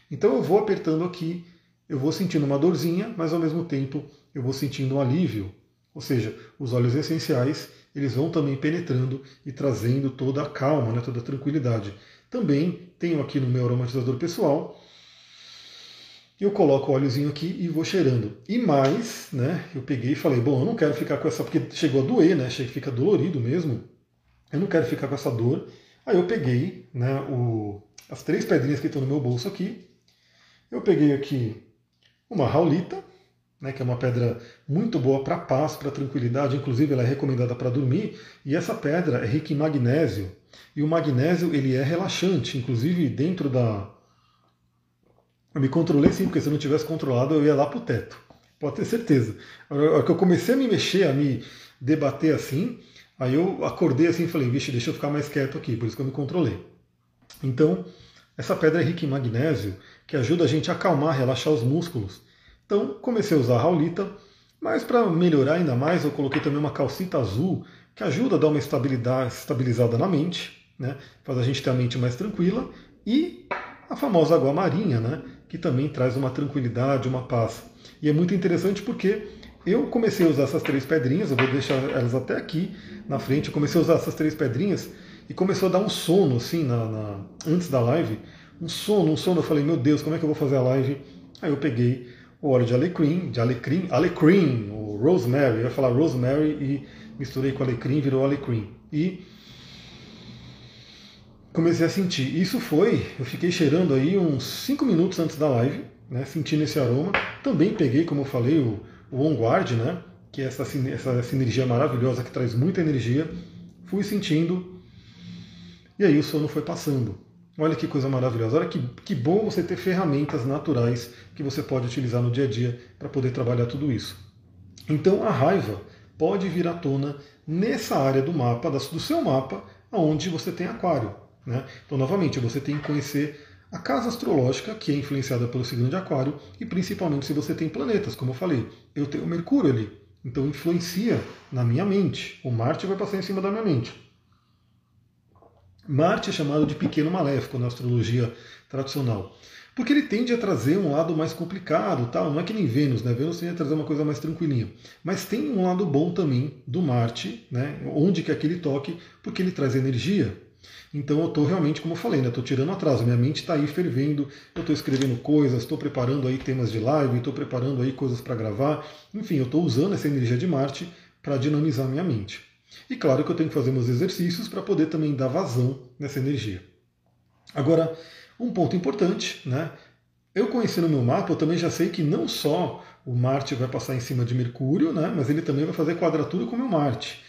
Então eu vou apertando aqui, eu vou sentindo uma dorzinha, mas ao mesmo tempo eu vou sentindo um alívio. Ou seja, os óleos essenciais eles vão também penetrando e trazendo toda a calma, né, toda a tranquilidade. Também tenho aqui no meu aromatizador pessoal eu coloco o óleozinho aqui e vou cheirando. E mais, né, eu peguei e falei, bom, eu não quero ficar com essa, porque chegou a doer, né, fica dolorido mesmo, eu não quero ficar com essa dor. Aí eu peguei né, o, as três pedrinhas que estão no meu bolso aqui, eu peguei aqui uma raulita, né, que é uma pedra muito boa para paz, para tranquilidade, inclusive ela é recomendada para dormir, e essa pedra é rica em magnésio, e o magnésio ele é relaxante, inclusive dentro da, eu me controlei sim, porque se eu não tivesse controlado eu ia lá pro teto. Pode ter certeza. A hora que eu comecei a me mexer, a me debater assim, aí eu acordei assim e falei, vixe, deixa eu ficar mais quieto aqui, por isso que eu me controlei. Então, essa pedra é rica em magnésio, que ajuda a gente a acalmar, relaxar os músculos. Então, comecei a usar a raulita, mas para melhorar ainda mais, eu coloquei também uma calcita azul, que ajuda a dar uma estabilidade, estabilizada na mente, né? faz a gente ter a mente mais tranquila, e a famosa água marinha, né? que também traz uma tranquilidade, uma paz. E é muito interessante porque eu comecei a usar essas três pedrinhas, eu vou deixar elas até aqui na frente, eu comecei a usar essas três pedrinhas e começou a dar um sono assim na, na, antes da live, um sono, um sono, eu falei, meu Deus, como é que eu vou fazer a live? Aí eu peguei o óleo de alecrim, de alecrim, alecrim, o rosemary, eu ia falar rosemary e misturei com alecrim, virou alecrim. E comecei a sentir. Isso foi, eu fiquei cheirando aí uns 5 minutos antes da live, né, sentindo esse aroma. Também peguei, como eu falei, o, o On Guard, né, que é essa, essa, energia maravilhosa que traz muita energia. Fui sentindo e aí o sono foi passando. Olha que coisa maravilhosa. Olha que, que bom você ter ferramentas naturais que você pode utilizar no dia a dia para poder trabalhar tudo isso. Então a raiva pode vir à tona nessa área do mapa, do seu mapa, onde você tem aquário. Né? Então, novamente, você tem que conhecer a casa astrológica, que é influenciada pelo signo de Aquário, e principalmente se você tem planetas, como eu falei. Eu tenho Mercúrio ali, então influencia na minha mente. O Marte vai passar em cima da minha mente. Marte é chamado de pequeno maléfico na astrologia tradicional, porque ele tende a trazer um lado mais complicado, tal. Não é que nem Vênus, né? Vênus tende a trazer uma coisa mais tranquilinha, mas tem um lado bom também do Marte, né? Onde que ele toque, porque ele traz energia, então eu estou realmente, como eu falei, né, estou tirando atraso, minha mente está aí fervendo, eu estou escrevendo coisas, estou preparando aí temas de live, estou preparando aí coisas para gravar, enfim, eu estou usando essa energia de Marte para dinamizar minha mente. E claro que eu tenho que fazer meus exercícios para poder também dar vazão nessa energia. Agora, um ponto importante, né? Eu conhecendo meu mapa, eu também já sei que não só o Marte vai passar em cima de Mercúrio, né? Mas ele também vai fazer quadratura com o meu Marte.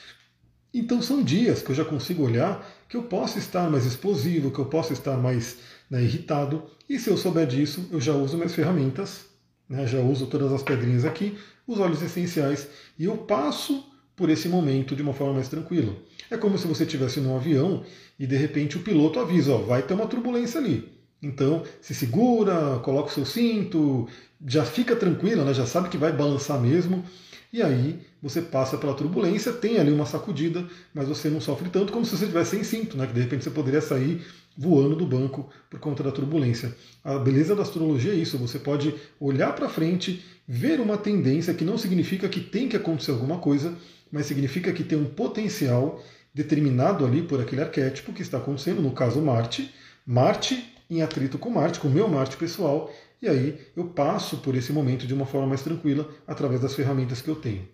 Então são dias que eu já consigo olhar que eu posso estar mais explosivo, que eu posso estar mais né, irritado. E se eu souber disso, eu já uso minhas ferramentas, né, já uso todas as pedrinhas aqui, os óleos essenciais, e eu passo por esse momento de uma forma mais tranquila. É como se você estivesse num avião e de repente o piloto avisa, ó, vai ter uma turbulência ali. Então, se segura, coloca o seu cinto, já fica tranquila, né, já sabe que vai balançar mesmo, e aí você passa pela turbulência, tem ali uma sacudida, mas você não sofre tanto como se você estivesse sem cinto, né? que de repente você poderia sair voando do banco por conta da turbulência. A beleza da astrologia é isso, você pode olhar para frente, ver uma tendência que não significa que tem que acontecer alguma coisa, mas significa que tem um potencial determinado ali por aquele arquétipo que está acontecendo, no caso Marte, Marte em atrito com Marte, com o meu Marte pessoal, e aí eu passo por esse momento de uma forma mais tranquila através das ferramentas que eu tenho.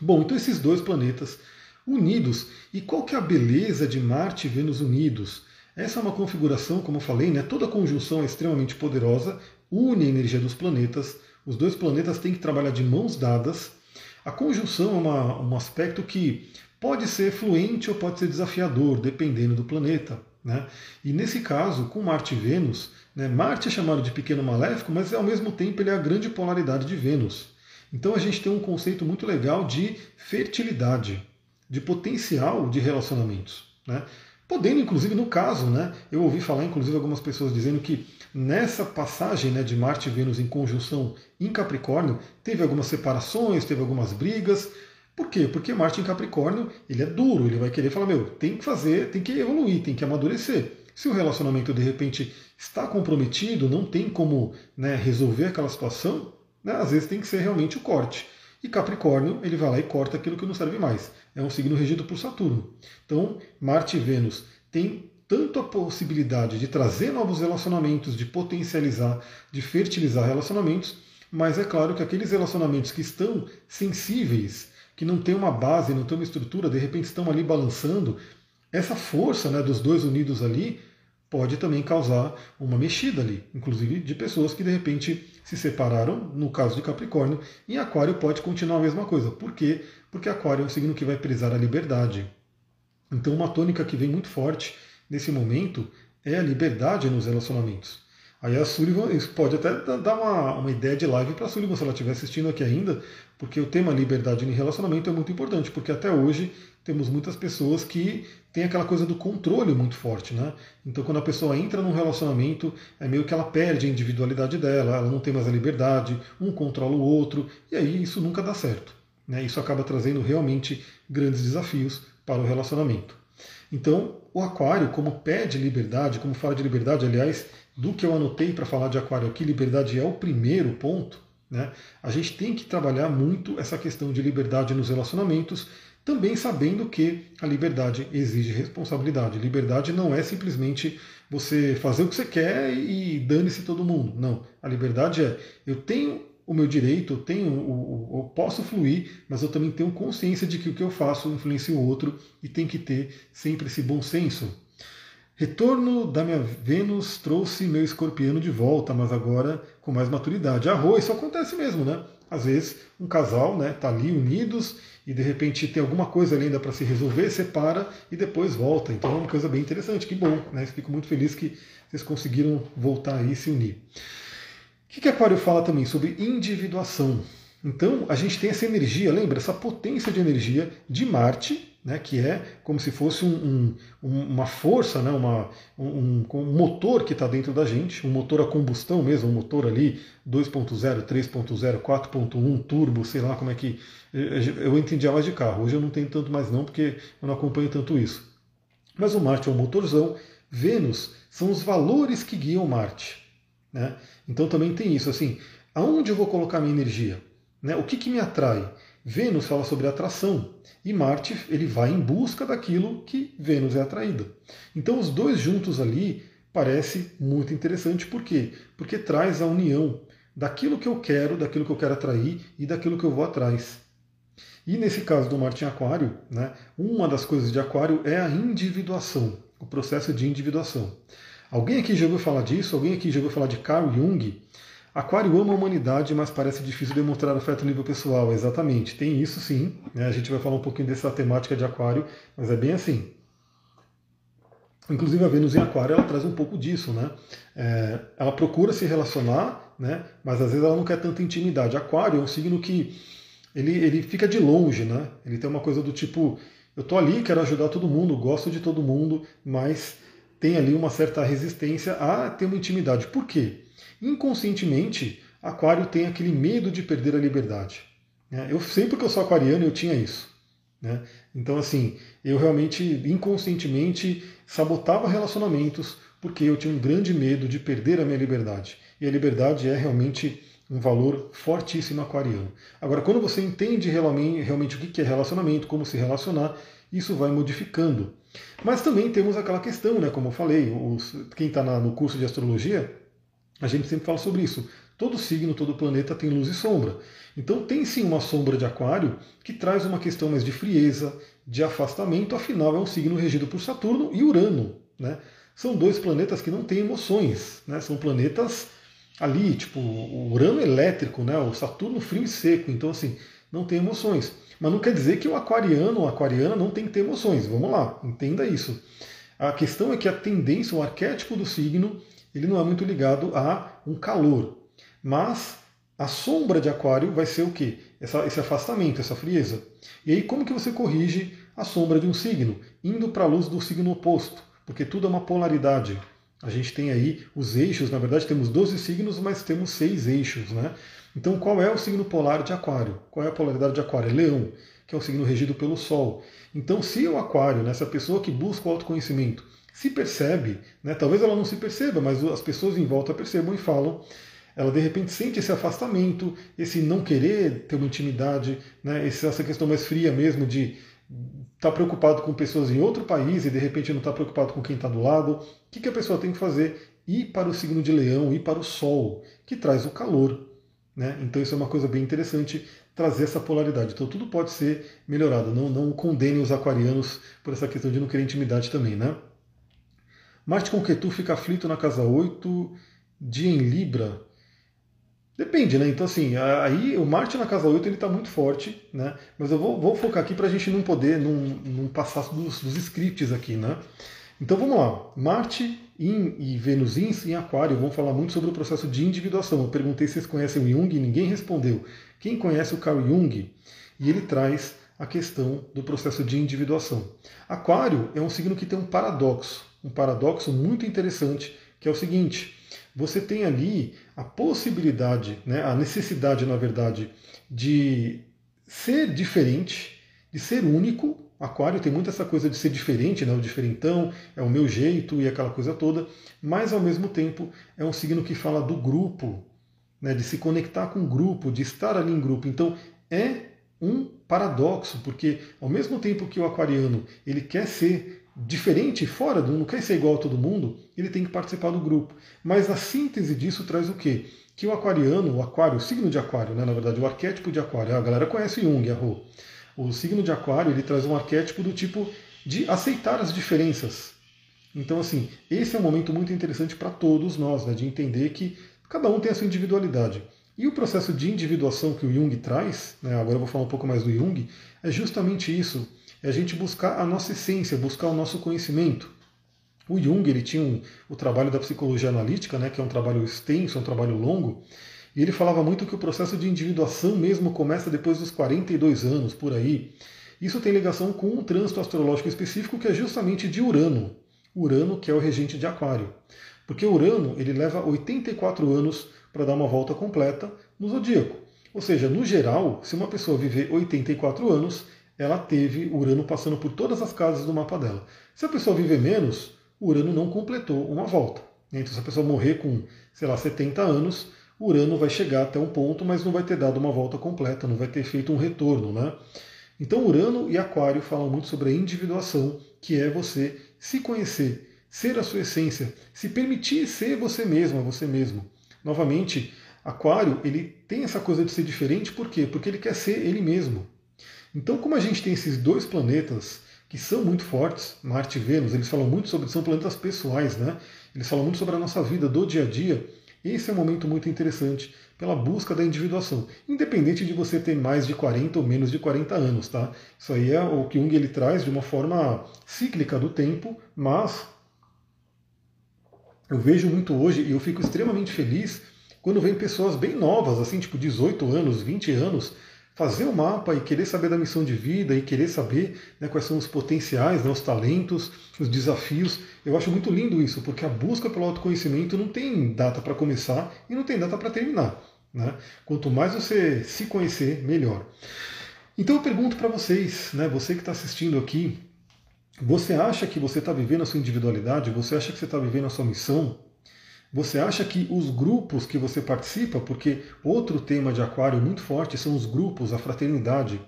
Bom, então esses dois planetas unidos. E qual que é a beleza de Marte e Vênus unidos? Essa é uma configuração, como eu falei, né? toda conjunção é extremamente poderosa, une a energia dos planetas. Os dois planetas têm que trabalhar de mãos dadas. A conjunção é uma, um aspecto que pode ser fluente ou pode ser desafiador, dependendo do planeta. Né? E nesse caso, com Marte e Vênus, né, Marte é chamado de pequeno maléfico, mas ao mesmo tempo ele é a grande polaridade de Vênus. Então a gente tem um conceito muito legal de fertilidade, de potencial de relacionamentos. Né? Podendo, inclusive, no caso, né, eu ouvi falar, inclusive, algumas pessoas dizendo que nessa passagem né, de Marte e Vênus em conjunção em Capricórnio, teve algumas separações, teve algumas brigas. Por quê? Porque Marte em Capricórnio, ele é duro, ele vai querer falar, meu, tem que fazer, tem que evoluir, tem que amadurecer. Se o relacionamento, de repente, está comprometido, não tem como né, resolver aquela situação, né, às vezes tem que ser realmente o corte. E Capricórnio, ele vai lá e corta aquilo que não serve mais. É um signo regido por Saturno. Então, Marte e Vênus têm tanto a possibilidade de trazer novos relacionamentos, de potencializar, de fertilizar relacionamentos, mas é claro que aqueles relacionamentos que estão sensíveis, que não têm uma base, não têm uma estrutura, de repente estão ali balançando, essa força né, dos dois unidos ali pode também causar uma mexida ali, inclusive de pessoas que de repente se separaram, no caso de Capricórnio, e Aquário pode continuar a mesma coisa. Por quê? Porque Aquário é um signo que vai prezar a liberdade. Então, uma tônica que vem muito forte nesse momento é a liberdade nos relacionamentos. Aí a Sullivan, isso pode até dar uma, uma ideia de live para a Sullivan se ela estiver assistindo aqui ainda, porque o tema liberdade em relacionamento é muito importante, porque até hoje temos muitas pessoas que têm aquela coisa do controle muito forte, né? Então quando a pessoa entra num relacionamento, é meio que ela perde a individualidade dela, ela não tem mais a liberdade, um controla o outro, e aí isso nunca dá certo. Né? Isso acaba trazendo realmente grandes desafios para o relacionamento. Então, o aquário, como pede liberdade, como fala de liberdade, aliás, do que eu anotei para falar de aquário aqui, liberdade é o primeiro ponto, né? A gente tem que trabalhar muito essa questão de liberdade nos relacionamentos, também sabendo que a liberdade exige responsabilidade. Liberdade não é simplesmente você fazer o que você quer e dane-se todo mundo. Não. A liberdade é eu tenho o meu direito, eu tenho, eu posso fluir, mas eu também tenho consciência de que o que eu faço influencia o outro e tem que ter sempre esse bom senso. Retorno da minha Vênus trouxe meu escorpiano de volta, mas agora com mais maturidade. Arroz, isso acontece mesmo, né? Às vezes um casal né, tá ali unidos e de repente tem alguma coisa ali ainda para se resolver, separa e depois volta. Então é uma coisa bem interessante, que bom, né? Fico muito feliz que vocês conseguiram voltar aí e se unir. O que, que Aquário fala também sobre individuação? Então a gente tem essa energia, lembra? Essa potência de energia de Marte, né, que é como se fosse um, um, uma força, né, uma, um, um motor que está dentro da gente, um motor a combustão mesmo, um motor ali 2.0, 3.0, 4.1, turbo, sei lá como é que. Eu entendia mais de carro, hoje eu não tenho tanto mais não, porque eu não acompanho tanto isso. Mas o Marte é um motorzão, Vênus são os valores que guiam Marte. Né? Então também tem isso, assim, aonde eu vou colocar minha energia? Né? O que, que me atrai? Vênus fala sobre atração e Marte ele vai em busca daquilo que Vênus é atraída. Então os dois juntos ali parece muito interessante, por quê? Porque traz a união daquilo que eu quero, daquilo que eu quero atrair e daquilo que eu vou atrás. E nesse caso do Marte em Aquário, né, uma das coisas de Aquário é a individuação, o processo de individuação. Alguém aqui já ouviu falar disso? Alguém aqui já ouviu falar de Carl Jung? Aquário ama a humanidade, mas parece difícil demonstrar afeto no nível pessoal. Exatamente, tem isso sim. Né? A gente vai falar um pouquinho dessa temática de Aquário, mas é bem assim. Inclusive a Vênus em Aquário ela traz um pouco disso, né? É, ela procura se relacionar, né? Mas às vezes ela não quer tanta intimidade. Aquário é um signo que ele, ele fica de longe, né? Ele tem uma coisa do tipo, eu tô ali, quero ajudar todo mundo, gosto de todo mundo, mas tem ali uma certa resistência a ter uma intimidade. Por quê? Inconscientemente, Aquário tem aquele medo de perder a liberdade. Né? Eu sempre que eu sou aquariano eu tinha isso. Né? Então assim, eu realmente inconscientemente sabotava relacionamentos porque eu tinha um grande medo de perder a minha liberdade. E a liberdade é realmente um valor fortíssimo aquariano. Agora, quando você entende realmente o que é relacionamento, como se relacionar, isso vai modificando. Mas também temos aquela questão, né, como eu falei, os, quem está no curso de astrologia, a gente sempre fala sobre isso. Todo signo, todo planeta tem luz e sombra. Então tem sim uma sombra de aquário que traz uma questão mais de frieza, de afastamento, afinal é um signo regido por Saturno e Urano. Né? São dois planetas que não têm emoções, né? são planetas ali, tipo, o Urano elétrico, né? o Saturno frio e seco, então assim, não tem emoções. Mas não quer dizer que o aquariano ou aquariana não tem que ter emoções. Vamos lá, entenda isso. A questão é que a tendência, o arquétipo do signo, ele não é muito ligado a um calor. Mas A sombra de aquário vai ser o quê? Essa, esse afastamento, essa frieza. E aí como que você corrige a sombra de um signo? Indo para a luz do signo oposto, porque tudo é uma polaridade. A gente tem aí os eixos, na verdade temos 12 signos, mas temos seis eixos, né? Então qual é o signo polar de aquário? Qual é a polaridade de aquário? É leão, que é o signo regido pelo Sol. Então se o aquário, né, pessoa que busca o autoconhecimento, se percebe, né, talvez ela não se perceba, mas as pessoas em volta percebam e falam, ela de repente sente esse afastamento, esse não querer ter uma intimidade, né, essa questão mais fria mesmo de estar tá preocupado com pessoas em outro país e de repente não está preocupado com quem está do lado. O que, que a pessoa tem que fazer? Ir para o signo de leão, ir para o sol, que traz o calor. Né? Então isso é uma coisa bem interessante, trazer essa polaridade. Então tudo pode ser melhorado. Não, não os aquarianos por essa questão de não querer intimidade também. Né? Marte com Ketu fica aflito na casa 8, dia em Libra. Depende, né? Então, assim, aí o Marte na casa 8 ele está muito forte, né? Mas eu vou, vou focar aqui para a gente não poder, não, não passar dos, dos scripts aqui, né? Então vamos lá. Marte in, e Vênus in, em Aquário vão falar muito sobre o processo de individuação. Eu perguntei se vocês conhecem o Jung e ninguém respondeu. Quem conhece o Carl Jung? E ele traz a questão do processo de individuação. Aquário é um signo que tem um paradoxo, um paradoxo muito interessante, que é o seguinte: você tem ali a possibilidade, né, a necessidade, na verdade, de ser diferente, de ser único. Aquário tem muito essa coisa de ser diferente, né, o diferentão, é o meu jeito e aquela coisa toda, mas ao mesmo tempo é um signo que fala do grupo, né, de se conectar com o grupo, de estar ali em grupo. Então é um paradoxo, porque ao mesmo tempo que o aquariano ele quer ser diferente, fora do não quer ser igual a todo mundo, ele tem que participar do grupo. Mas a síntese disso traz o quê? Que o aquariano, o aquário, o signo de aquário, né, na verdade, o arquétipo de aquário, a galera conhece Jung, a Rô. O signo de aquário, ele traz um arquétipo do tipo de aceitar as diferenças. Então, assim, esse é um momento muito interessante para todos nós, né, de entender que cada um tem a sua individualidade. E o processo de individuação que o Jung traz, né, agora eu vou falar um pouco mais do Jung, é justamente isso é a gente buscar a nossa essência, buscar o nosso conhecimento. O Jung ele tinha um, o trabalho da psicologia analítica, né, que é um trabalho extenso, um trabalho longo, e ele falava muito que o processo de individuação mesmo começa depois dos 42 anos, por aí. Isso tem ligação com um trânsito astrológico específico que é justamente de Urano. Urano, que é o regente de Aquário. Porque Urano ele leva 84 anos para dar uma volta completa no zodíaco. Ou seja, no geral, se uma pessoa viver 84 anos, ela teve Urano passando por todas as casas do mapa dela. Se a pessoa viver menos, Urano não completou uma volta. Então, se a pessoa morrer com, sei lá, 70 anos, Urano vai chegar até um ponto, mas não vai ter dado uma volta completa, não vai ter feito um retorno, né? Então, Urano e Aquário falam muito sobre a individuação, que é você se conhecer, ser a sua essência, se permitir ser você mesma, você mesmo. Novamente, Aquário, ele tem essa coisa de ser diferente, por quê? Porque ele quer ser ele mesmo. Então, como a gente tem esses dois planetas que são muito fortes, Marte e Vênus, eles falam muito sobre, são planetas pessoais, né? Eles falam muito sobre a nossa vida do dia a dia. Esse é um momento muito interessante pela busca da individuação, independente de você ter mais de 40 ou menos de 40 anos, tá? Isso aí é o que Jung ele traz de uma forma cíclica do tempo, mas eu vejo muito hoje e eu fico extremamente feliz quando vem pessoas bem novas, assim, tipo 18 anos, 20 anos, fazer o mapa e querer saber da missão de vida e querer saber né, quais são os potenciais, né, os talentos, os desafios. Eu acho muito lindo isso, porque a busca pelo autoconhecimento não tem data para começar e não tem data para terminar. Né? Quanto mais você se conhecer, melhor. Então eu pergunto para vocês, né, você que está assistindo aqui, você acha que você está vivendo a sua individualidade? Você acha que você está vivendo a sua missão? Você acha que os grupos que você participa, porque outro tema de Aquário muito forte são os grupos, a fraternidade.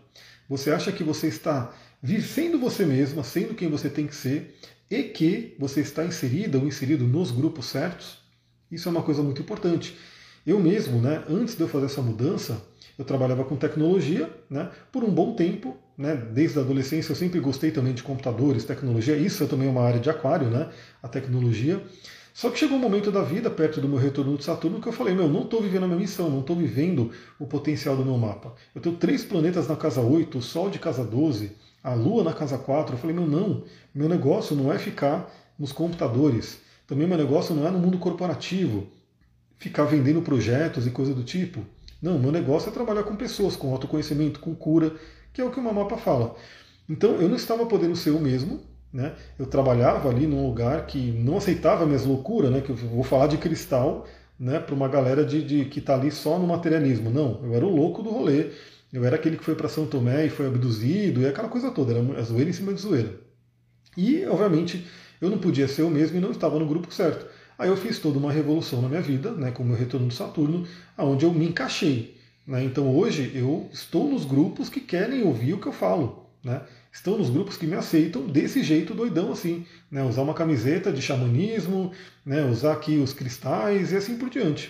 Você acha que você está sendo você mesma, sendo quem você tem que ser, e que você está inserida ou inserido nos grupos certos? Isso é uma coisa muito importante. Eu mesmo, né, antes de eu fazer essa mudança, eu trabalhava com tecnologia né, por um bom tempo. Né, desde a adolescência eu sempre gostei também de computadores, tecnologia. Isso é também uma área de aquário, né, a tecnologia. Só que chegou um momento da vida, perto do meu retorno de Saturno, que eu falei, meu, não estou vivendo a minha missão, não estou vivendo o potencial do meu mapa. Eu tenho três planetas na casa 8, o Sol de casa 12, a Lua na casa 4. Eu falei, meu, não, meu negócio não é ficar nos computadores. Também meu negócio não é no mundo corporativo, ficar vendendo projetos e coisa do tipo. Não, meu negócio é trabalhar com pessoas, com autoconhecimento, com cura, que é o que o mapa fala. Então eu não estava podendo ser o mesmo, né? Eu trabalhava ali num lugar que não aceitava minhas loucuras, né? Que eu vou falar de cristal, né? Para uma galera de, de que está ali só no materialismo. Não, eu era o louco do rolê. Eu era aquele que foi para São Tomé e foi abduzido e aquela coisa toda. Era zoeira em cima de zoeira. E, obviamente, eu não podia ser o mesmo e não estava no grupo certo. Aí eu fiz toda uma revolução na minha vida, né, com o meu retorno do Saturno, aonde eu me encaixei. Né? Então hoje eu estou nos grupos que querem ouvir o que eu falo. Né? Estão nos grupos que me aceitam desse jeito doidão assim. Né? Usar uma camiseta de xamanismo, né? usar aqui os cristais e assim por diante.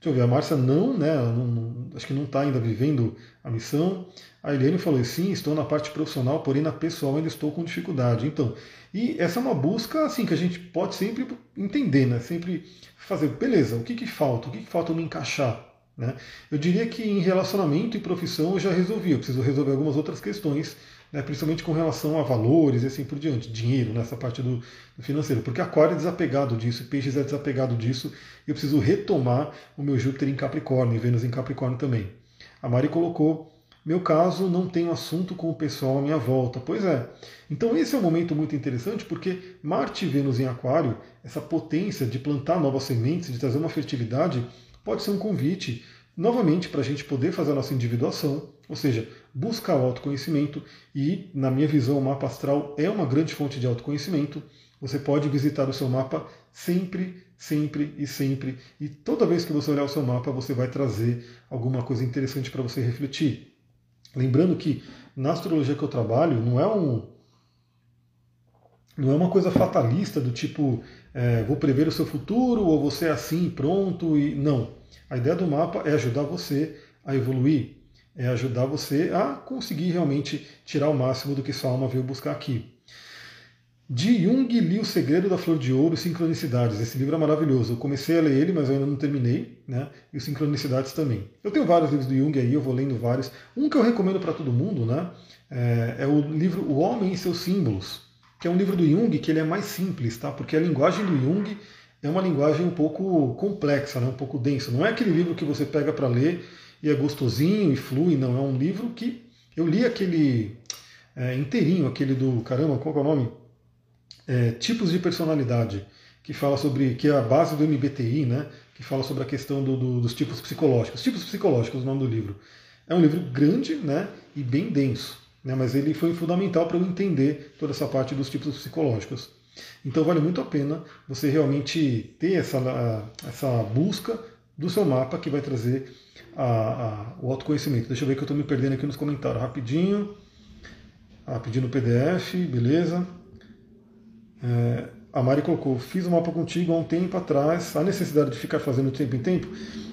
Deixa eu ver, a Márcia não, né? Não, acho que não está ainda vivendo a missão. A Eliane falou: sim, estou na parte profissional, porém na pessoal ainda estou com dificuldade. Então, e essa é uma busca assim que a gente pode sempre entender, né? Sempre fazer, beleza, o que, que falta? O que, que falta me encaixar? Né? Eu diria que em relacionamento e profissão eu já resolvi, eu preciso resolver algumas outras questões, né? principalmente com relação a valores e assim por diante, dinheiro, nessa parte do, do financeiro, porque Aquário é desapegado disso, Peixes é desapegado disso, eu preciso retomar o meu Júpiter em Capricórnio e Vênus em Capricórnio também. A Mari colocou meu caso, não tenho assunto com o pessoal à minha volta. Pois é. Então esse é um momento muito interessante porque Marte e Vênus em Aquário, essa potência de plantar novas sementes, de trazer uma fertilidade, pode ser um convite novamente para a gente poder fazer a nossa individuação, ou seja, buscar o autoconhecimento e, na minha visão, o mapa astral é uma grande fonte de autoconhecimento. Você pode visitar o seu mapa sempre, sempre e sempre, e toda vez que você olhar o seu mapa, você vai trazer alguma coisa interessante para você refletir. Lembrando que na astrologia que eu trabalho não é um não é uma coisa fatalista do tipo é, vou prever o seu futuro ou você é assim pronto e não. A ideia do mapa é ajudar você a evoluir, é ajudar você a conseguir realmente tirar o máximo do que sua alma veio buscar aqui. De Jung li O Segredo da Flor de Ouro, Sincronicidades. Esse livro é maravilhoso. Eu comecei a ler ele, mas eu ainda não terminei, né? E o Sincronicidades também. Eu tenho vários livros do Jung aí, eu vou lendo vários. Um que eu recomendo para todo mundo, né? É, é, o livro O Homem e seus Símbolos, que é um livro do Jung que ele é mais simples, tá? Porque a linguagem do Jung é uma linguagem um pouco complexa, né? um pouco densa. Não é aquele livro que você pega para ler e é gostosinho e flui, não. É um livro que eu li aquele é, inteirinho, aquele do caramba, qual é o nome? é, tipos de personalidade, que fala sobre, que é a base do MBTI, né, que fala sobre a questão do, do, dos tipos psicológicos. Tipos psicológicos, o nome do livro. É um livro grande né, e bem denso, né, mas ele foi fundamental para eu entender toda essa parte dos tipos psicológicos. Então vale muito a pena você realmente ter essa, essa busca do seu mapa que vai trazer a, a, o autoconhecimento. Deixa eu ver que eu estou me perdendo aqui nos comentários rapidinho. Ah, pedindo PDF, beleza. É, a Mari colocou, fiz um mapa contigo há um tempo atrás, a necessidade de ficar fazendo de tempo em tempo?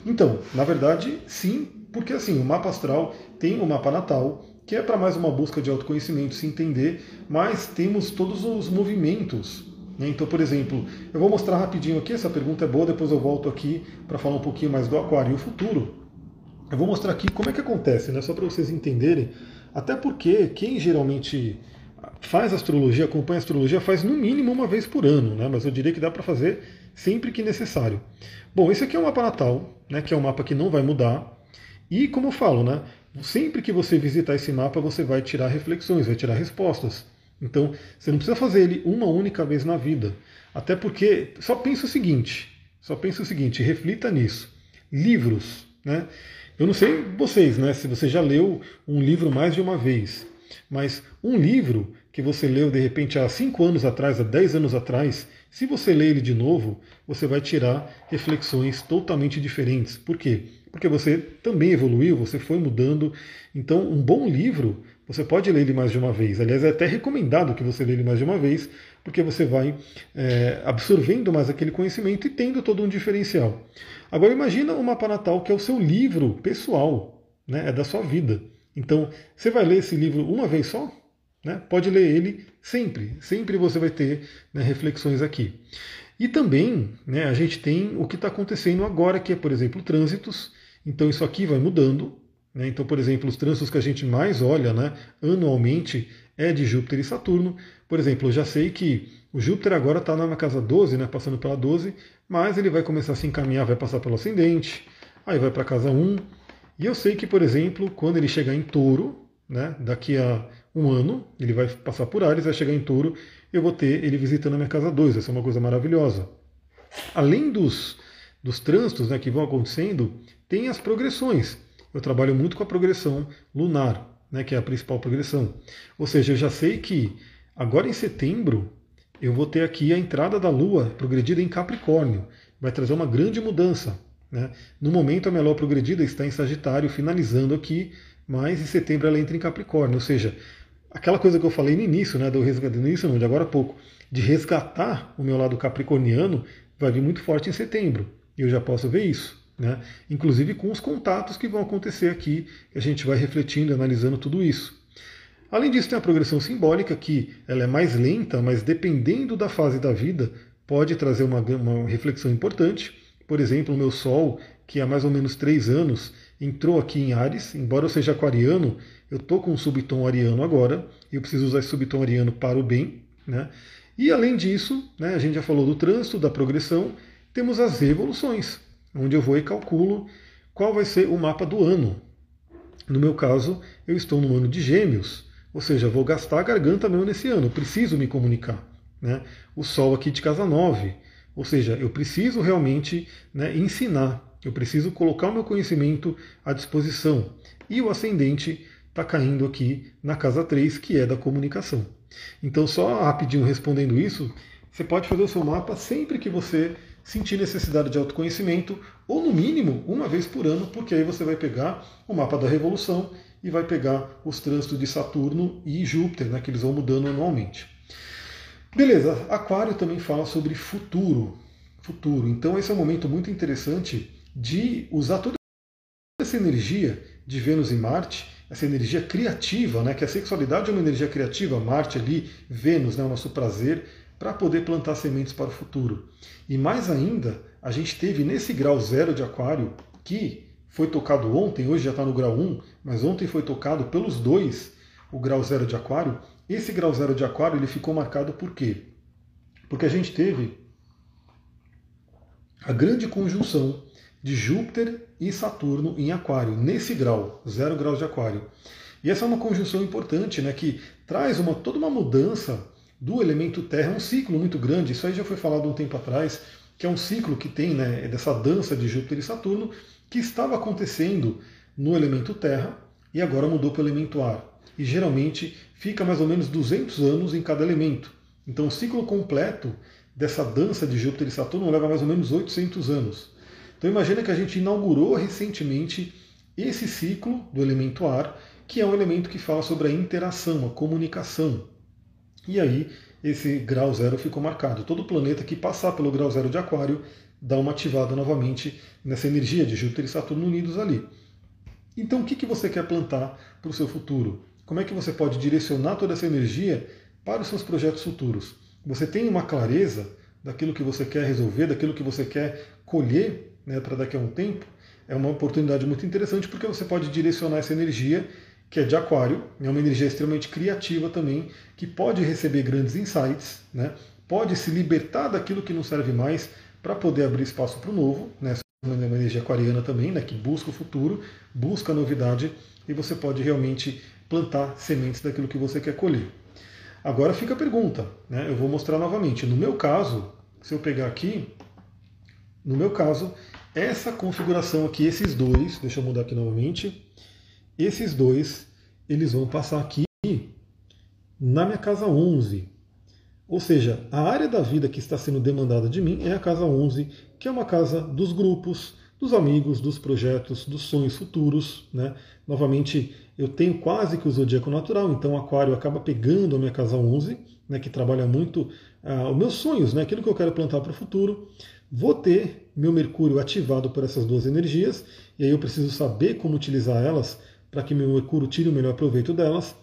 Então, na verdade, sim, porque assim, o mapa astral tem o mapa natal, que é para mais uma busca de autoconhecimento, se entender, mas temos todos os movimentos. Né? Então, por exemplo, eu vou mostrar rapidinho aqui, essa pergunta é boa, depois eu volto aqui para falar um pouquinho mais do aquário e o futuro. Eu vou mostrar aqui como é que acontece, né? só para vocês entenderem, até porque quem geralmente faz astrologia, acompanha astrologia, faz no mínimo uma vez por ano, né? mas eu diria que dá para fazer sempre que necessário. Bom, esse aqui é o mapa natal, né? que é um mapa que não vai mudar. E como eu falo, né? sempre que você visitar esse mapa, você vai tirar reflexões, vai tirar respostas. Então, você não precisa fazer ele uma única vez na vida. Até porque, só pensa o seguinte, só pensa o seguinte, reflita nisso. Livros, né? Eu não sei vocês, né? Se você já leu um livro mais de uma vez. Mas um livro que você leu de repente há 5 anos atrás, há 10 anos atrás, se você ler ele de novo, você vai tirar reflexões totalmente diferentes. Por quê? Porque você também evoluiu, você foi mudando. Então, um bom livro, você pode ler ele mais de uma vez. Aliás, é até recomendado que você leia ele mais de uma vez, porque você vai é, absorvendo mais aquele conhecimento e tendo todo um diferencial. Agora, imagina o mapa natal, que é o seu livro pessoal, né? é da sua vida. Então, você vai ler esse livro uma vez só? Né? Pode ler ele sempre, sempre você vai ter né, reflexões aqui. E também né, a gente tem o que está acontecendo agora, que é, por exemplo, trânsitos. Então isso aqui vai mudando. Né? Então, por exemplo, os trânsitos que a gente mais olha né, anualmente é de Júpiter e Saturno. Por exemplo, eu já sei que o Júpiter agora está na casa 12, né, passando pela 12, mas ele vai começar a se encaminhar, vai passar pelo ascendente, aí vai para a casa 1, E eu sei que, por exemplo, quando ele chegar em touro, né, daqui a um ano, ele vai passar por Ares, vai chegar em touro, eu vou ter ele visitando a minha casa 2, vai ser uma coisa maravilhosa. Além dos, dos trânsitos né, que vão acontecendo, tem as progressões. Eu trabalho muito com a progressão lunar, né, que é a principal progressão. Ou seja, eu já sei que agora em setembro eu vou ter aqui a entrada da Lua progredida em Capricórnio. Vai trazer uma grande mudança. Né? No momento, a minha lua progredida está em Sagitário, finalizando aqui, mas em setembro ela entra em Capricórnio. Ou seja, aquela coisa que eu falei no início, né, do resgate, no início não, de agora a pouco, de resgatar o meu lado capricorniano, vai vir muito forte em setembro. E eu já posso ver isso. Né? Inclusive com os contatos que vão acontecer aqui, a gente vai refletindo, analisando tudo isso. Além disso, tem a progressão simbólica, que ela é mais lenta, mas dependendo da fase da vida, pode trazer uma, uma reflexão importante. Por exemplo, o meu Sol, que há mais ou menos três anos entrou aqui em Ares, embora eu seja aquariano, eu estou com um subtom ariano agora, e eu preciso usar esse subtom ariano para o bem. Né? E além disso, né, a gente já falou do trânsito, da progressão, temos as revoluções, onde eu vou e calculo qual vai ser o mapa do ano. No meu caso, eu estou no ano de Gêmeos, ou seja, vou gastar a garganta mesmo nesse ano, preciso me comunicar. Né? O Sol aqui de casa 9, ou seja, eu preciso realmente né, ensinar, eu preciso colocar o meu conhecimento à disposição. E o ascendente está caindo aqui na casa 3, que é da comunicação. Então, só rapidinho respondendo isso, você pode fazer o seu mapa sempre que você sentir necessidade de autoconhecimento, ou no mínimo uma vez por ano, porque aí você vai pegar o mapa da revolução e vai pegar os trânsitos de Saturno e Júpiter, né, que eles vão mudando anualmente. Beleza, Aquário também fala sobre futuro. Futuro. Então esse é um momento muito interessante de usar toda essa energia de Vênus e Marte, essa energia criativa, né, que a sexualidade é uma energia criativa, Marte ali, Vênus, né, o nosso prazer, para poder plantar sementes para o futuro. E mais ainda, a gente teve nesse grau zero de Aquário, que foi tocado ontem, hoje já está no grau 1, mas ontem foi tocado pelos dois, o grau zero de Aquário, esse grau zero de Aquário ele ficou marcado por quê? Porque a gente teve a grande conjunção de Júpiter e Saturno em Aquário, nesse grau, zero graus de Aquário. E essa é uma conjunção importante, né, que traz uma, toda uma mudança do elemento Terra, um ciclo muito grande. Isso aí já foi falado um tempo atrás, que é um ciclo que tem né, dessa dança de Júpiter e Saturno, que estava acontecendo no elemento Terra e agora mudou para o elemento ar e geralmente fica mais ou menos 200 anos em cada elemento. Então o ciclo completo dessa dança de Júpiter e Saturno leva mais ou menos 800 anos. Então imagina que a gente inaugurou recentemente esse ciclo do elemento ar, que é um elemento que fala sobre a interação, a comunicação. E aí esse grau zero ficou marcado. Todo planeta que passar pelo grau zero de Aquário dá uma ativada novamente nessa energia de Júpiter e Saturno unidos ali. Então o que, que você quer plantar para o seu futuro? Como é que você pode direcionar toda essa energia para os seus projetos futuros? Você tem uma clareza daquilo que você quer resolver, daquilo que você quer colher né, para daqui a um tempo? É uma oportunidade muito interessante porque você pode direcionar essa energia que é de aquário, é uma energia extremamente criativa também, que pode receber grandes insights, né? pode se libertar daquilo que não serve mais para poder abrir espaço para o novo, né? uma energia aquariana também, né? que busca o futuro, busca a novidade, e você pode realmente plantar sementes daquilo que você quer colher. Agora fica a pergunta, né? eu vou mostrar novamente. No meu caso, se eu pegar aqui, no meu caso, essa configuração aqui, esses dois, deixa eu mudar aqui novamente, esses dois, eles vão passar aqui na minha casa 11. Ou seja, a área da vida que está sendo demandada de mim é a casa 11, que é uma casa dos grupos, dos amigos, dos projetos, dos sonhos futuros. Né? Novamente, eu tenho quase que o zodíaco natural, então Aquário acaba pegando a minha casa 11, né, que trabalha muito ah, os meus sonhos, né, aquilo que eu quero plantar para o futuro. Vou ter meu Mercúrio ativado por essas duas energias, e aí eu preciso saber como utilizar elas para que meu Mercúrio tire o melhor proveito delas.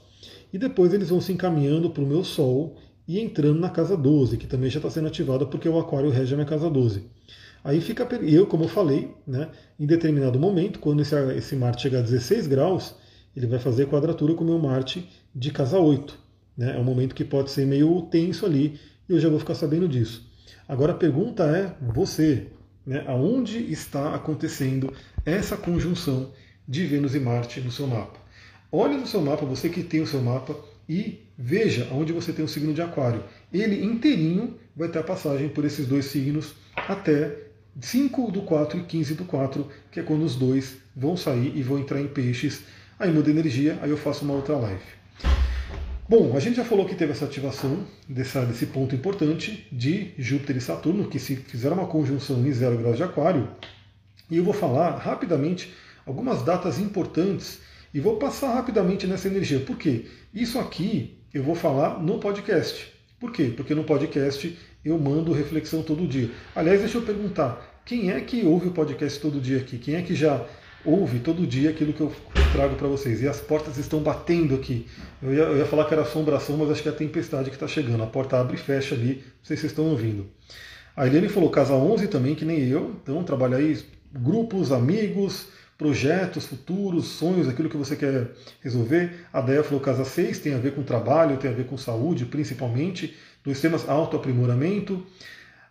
E depois eles vão se encaminhando para o meu Sol e entrando na casa 12, que também já está sendo ativada porque o Aquário rege a minha casa 12. Aí fica. Eu, como eu falei, né, em determinado momento, quando esse, esse Marte chegar a 16 graus, ele vai fazer quadratura com o meu Marte de casa 8. Né? É um momento que pode ser meio tenso ali, e eu já vou ficar sabendo disso. Agora a pergunta é: você, né, aonde está acontecendo essa conjunção de Vênus e Marte no seu mapa. Olhe no seu mapa, você que tem o seu mapa, e veja onde você tem o signo de Aquário. Ele inteirinho vai ter a passagem por esses dois signos até 5 do 4 e 15 do 4, que é quando os dois vão sair e vão entrar em peixes. Aí muda energia, aí eu faço uma outra live. Bom, a gente já falou que teve essa ativação dessa, desse ponto importante de Júpiter e Saturno, que se fizeram uma conjunção em 0 graus de Aquário. E eu vou falar rapidamente algumas datas importantes e vou passar rapidamente nessa energia. Por quê? Isso aqui eu vou falar no podcast. Por quê? Porque no podcast eu mando reflexão todo dia. Aliás, deixa eu perguntar: quem é que ouve o podcast todo dia aqui? Quem é que já ouve todo dia aquilo que eu trago para vocês? E as portas estão batendo aqui. Eu ia, eu ia, falar que era assombração, mas acho que é a tempestade que está chegando. A porta abre e fecha ali. Não sei se vocês estão ouvindo. A Eliane falou casa 11 também, que nem eu. Então, trabalha aí grupos, amigos, projetos futuros, sonhos, aquilo que você quer resolver. A Deia falou casa 6, tem a ver com trabalho, tem a ver com saúde, principalmente. Dois temas, autoaprimoramento.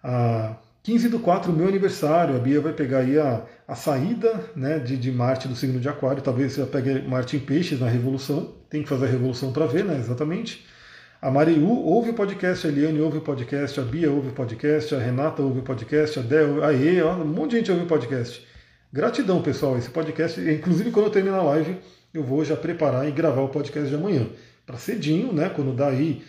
A 15 do 4, meu aniversário. A Bia vai pegar aí a, a saída né, de, de Marte do signo de Aquário. Talvez você pegue Marte em Peixes na Revolução. Tem que fazer a Revolução para ver, né? Exatamente. A Mariu ouve o podcast, a Eliane ouve o podcast, a Bia ouve o podcast, a Renata ouve o podcast, a Del, a E, um monte de gente ouve o podcast. Gratidão, pessoal. Esse podcast, inclusive quando eu terminar a live, eu vou já preparar e gravar o podcast de amanhã. Para cedinho, né? Quando dá aí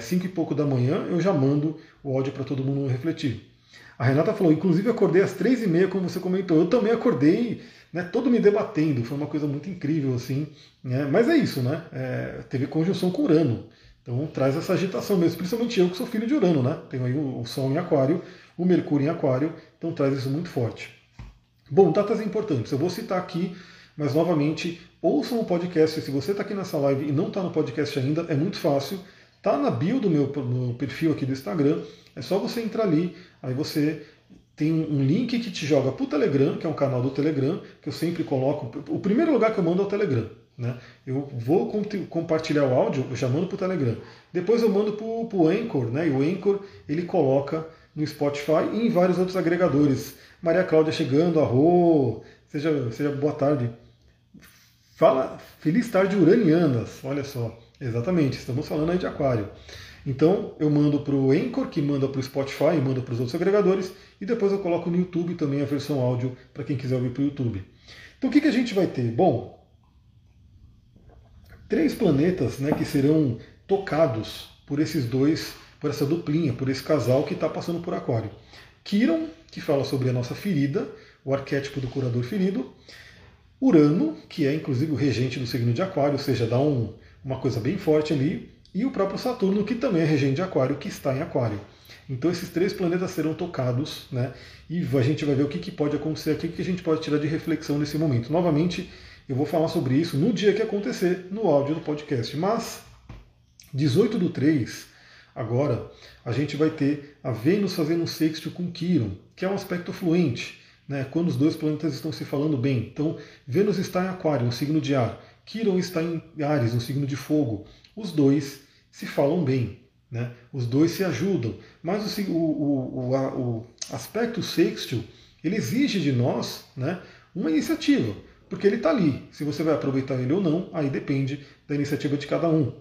5 é, e pouco da manhã, eu já mando o áudio para todo mundo refletir. A Renata falou, inclusive acordei às três e meia, como você comentou. Eu também acordei, né, todo me debatendo. Foi uma coisa muito incrível, assim. Né? Mas é isso, né? É, teve conjunção com Urano. Então traz essa agitação mesmo, principalmente eu que sou filho de Urano, né? Tenho aí o, Sol em Aquário, o Mercúrio em Aquário, então traz isso muito forte. Bom, datas importantes. Eu vou citar aqui, mas novamente, ouçam o podcast. Se você está aqui nessa live e não está no podcast ainda, é muito fácil. Tá na bio do meu, meu perfil aqui do Instagram. É só você entrar ali, aí você tem um link que te joga para o Telegram, que é um canal do Telegram, que eu sempre coloco. O primeiro lugar que eu mando é o Telegram. Né? Eu vou compartilhar o áudio, eu já mando para o Telegram. Depois eu mando para o Anchor, né? e o Anchor ele coloca no Spotify e em vários outros agregadores. Maria Cláudia chegando, arro, seja, seja boa tarde. Fala, feliz tarde uranianas, olha só, exatamente, estamos falando aí de aquário. Então eu mando para o Anchor, que manda para o Spotify, manda para os outros agregadores, e depois eu coloco no YouTube também a versão áudio para quem quiser ouvir para o YouTube. Então o que, que a gente vai ter? Bom, três planetas né, que serão tocados por esses dois, por essa duplinha, por esse casal que está passando por Aquário. Quiron, que fala sobre a nossa ferida, o arquétipo do curador ferido. Urano, que é inclusive o regente do signo de Aquário, ou seja, dá um, uma coisa bem forte ali. E o próprio Saturno, que também é regente de Aquário, que está em Aquário. Então esses três planetas serão tocados, né? E a gente vai ver o que, que pode acontecer aqui, o que a gente pode tirar de reflexão nesse momento. Novamente, eu vou falar sobre isso no dia que acontecer, no áudio do podcast. Mas, 18 do 3, agora, a gente vai ter a Vênus fazendo um sexto com Quiron, que é um aspecto fluente, né, quando os dois planetas estão se falando bem. Então, Vênus está em Aquário, um signo de ar. Quiron está em Ares, um signo de fogo. Os dois se falam bem, né? os dois se ajudam. Mas o, o, o, a, o aspecto sextil, ele exige de nós né, uma iniciativa porque ele está ali. Se você vai aproveitar ele ou não, aí depende da iniciativa de cada um.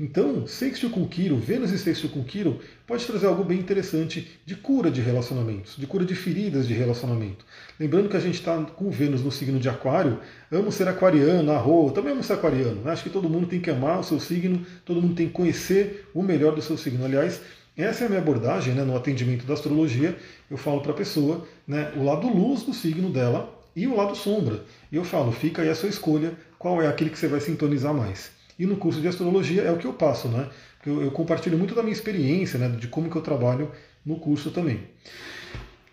Então, Sextil com Quiro, Vênus e Sextil com Quiro, pode trazer algo bem interessante de cura de relacionamentos, de cura de feridas de relacionamento. Lembrando que a gente está com Vênus no signo de Aquário, amo ser aquariano, arro, também amo ser aquariano. Né? Acho que todo mundo tem que amar o seu signo, todo mundo tem que conhecer o melhor do seu signo. Aliás, essa é a minha abordagem né, no atendimento da astrologia. Eu falo para a pessoa né, o lado luz do signo dela e o lado sombra. E eu falo, fica aí a sua escolha, qual é aquele que você vai sintonizar mais. E no curso de astrologia é o que eu passo, né? Eu, eu compartilho muito da minha experiência, né? De como que eu trabalho no curso também.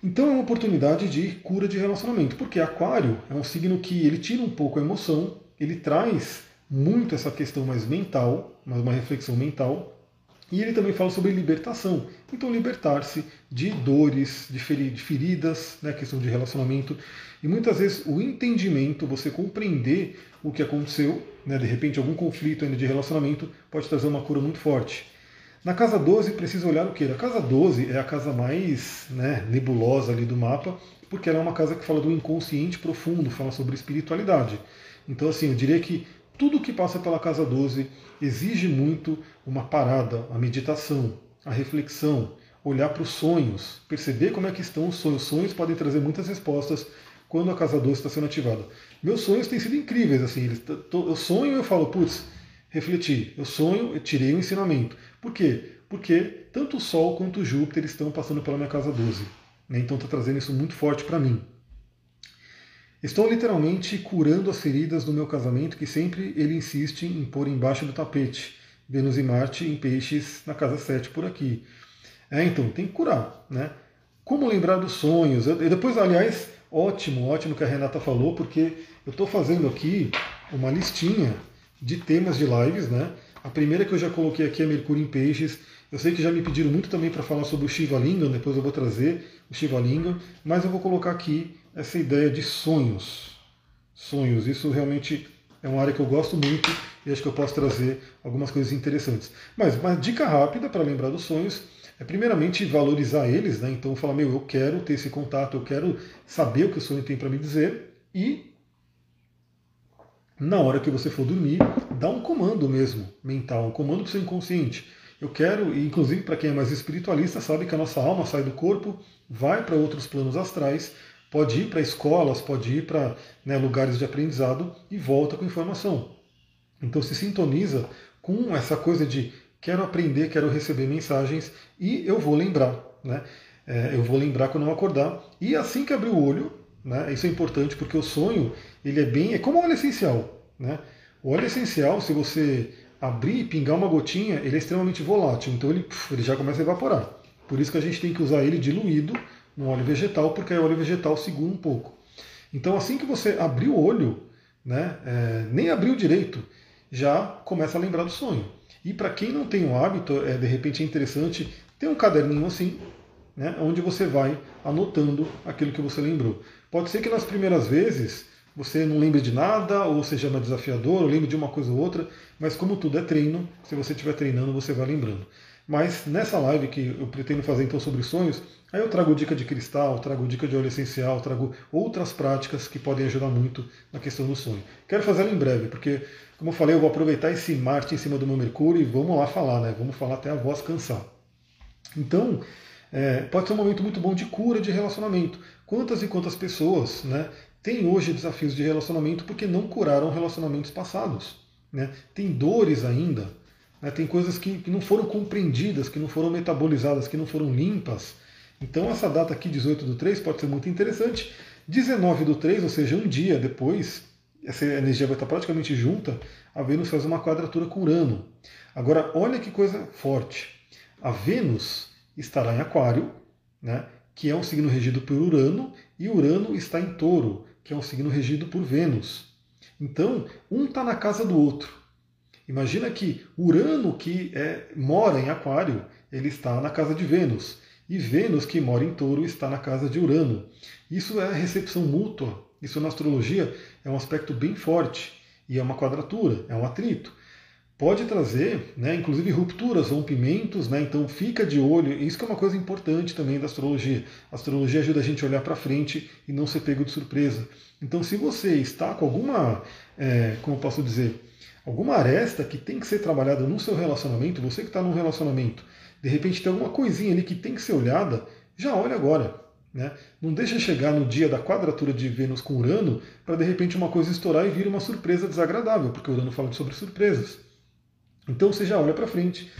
Então é uma oportunidade de cura de relacionamento, porque Aquário é um signo que ele tira um pouco a emoção, ele traz muito essa questão mais mental, mais uma reflexão mental, e ele também fala sobre libertação. Então, libertar-se de dores, de feridas, né, questão de relacionamento. E muitas vezes o entendimento, você compreender o que aconteceu, né, de repente algum conflito ainda de relacionamento, pode trazer uma cura muito forte. Na casa 12 precisa olhar o que? A casa 12 é a casa mais né, nebulosa ali do mapa, porque ela é uma casa que fala do inconsciente profundo, fala sobre espiritualidade. Então, assim, eu diria que tudo que passa pela casa 12 exige muito uma parada, a meditação, a reflexão, olhar para os sonhos, perceber como é que estão os sonhos. Os sonhos podem trazer muitas respostas quando a casa 12 está sendo ativada. Meus sonhos têm sido incríveis, assim, eles, eu sonho e eu falo, putz, refleti, eu sonho, eu tirei um ensinamento. Por quê? Porque tanto o Sol quanto o Júpiter estão passando pela minha casa 12. Né? Então está trazendo isso muito forte para mim. Estou literalmente curando as feridas do meu casamento que sempre ele insiste em pôr embaixo do tapete. Vênus e Marte em peixes na casa 7 por aqui. É, então, tem que curar. Né? Como lembrar dos sonhos? Eu, depois, aliás, ótimo, ótimo que a Renata falou, porque eu estou fazendo aqui uma listinha de temas de lives. Né? A primeira que eu já coloquei aqui é Mercúrio em Peixes. Eu sei que já me pediram muito também para falar sobre o Shiva Lingam, depois eu vou trazer o Shiva Lingam, mas eu vou colocar aqui essa ideia de sonhos. Sonhos, isso realmente é uma área que eu gosto muito e acho que eu posso trazer algumas coisas interessantes. Mas uma dica rápida para lembrar dos sonhos é primeiramente valorizar eles, né? Então falar, meu, eu quero ter esse contato, eu quero saber o que o sonho tem para me dizer e na hora que você for dormir, dá um comando mesmo mental, um comando para o seu inconsciente. Eu quero, e inclusive para quem é mais espiritualista, sabe que a nossa alma sai do corpo, vai para outros planos astrais, pode ir para escolas, pode ir para né, lugares de aprendizado e volta com informação. Então se sintoniza com essa coisa de quero aprender, quero receber mensagens e eu vou lembrar. Né? É, eu vou lembrar quando eu acordar. E assim que abrir o olho, né, isso é importante porque o sonho ele é bem. é como óleo essencial. Né? O óleo essencial, se você abrir e pingar uma gotinha, ele é extremamente volátil, então ele, ele já começa a evaporar. Por isso que a gente tem que usar ele diluído no óleo vegetal, porque aí o óleo vegetal segura um pouco. Então assim que você abrir o olho, né, é, nem abriu direito, já começa a lembrar do sonho. E para quem não tem o hábito, é, de repente é interessante ter um caderninho assim, né, onde você vai anotando aquilo que você lembrou. Pode ser que nas primeiras vezes você não lembre de nada, ou seja mais desafiador, ou lembre de uma coisa ou outra, mas como tudo é treino, se você estiver treinando, você vai lembrando. Mas nessa live que eu pretendo fazer então sobre sonhos, aí eu trago dica de cristal, trago dica de óleo essencial, trago outras práticas que podem ajudar muito na questão do sonho. Quero fazer ela em breve, porque, como eu falei, eu vou aproveitar esse Marte em cima do meu Mercúrio e vamos lá falar, né? Vamos falar até a voz cansar. Então, é, pode ser um momento muito bom de cura de relacionamento. Quantas e quantas pessoas né, têm hoje desafios de relacionamento porque não curaram relacionamentos passados? Né? Tem dores ainda, né? tem coisas que, que não foram compreendidas, que não foram metabolizadas, que não foram limpas. Então essa data aqui, 18 do 3, pode ser muito interessante. 19 do 3, ou seja, um dia depois, essa energia vai estar praticamente junta, a Vênus faz uma quadratura com Urano. Agora, olha que coisa forte. A Vênus estará em Aquário, né, que é um signo regido por Urano, e Urano está em Touro, que é um signo regido por Vênus. Então, um está na casa do outro. Imagina que Urano, que é, mora em Aquário, ele está na casa de Vênus. E Vênus, que mora em Touro, está na casa de Urano. Isso é recepção mútua. Isso na astrologia é um aspecto bem forte. E é uma quadratura, é um atrito pode trazer, né, inclusive rupturas, rompimentos, né, então fica de olho, isso que é uma coisa importante também da astrologia. A astrologia ajuda a gente a olhar para frente e não ser pego de surpresa. Então se você está com alguma, é, como eu posso dizer, alguma aresta que tem que ser trabalhada no seu relacionamento, você que está num relacionamento, de repente tem alguma coisinha ali que tem que ser olhada, já olha agora. Né? Não deixa chegar no dia da quadratura de Vênus com Urano para de repente uma coisa estourar e vir uma surpresa desagradável, porque Urano fala sobre surpresas. Então você já olha para frente.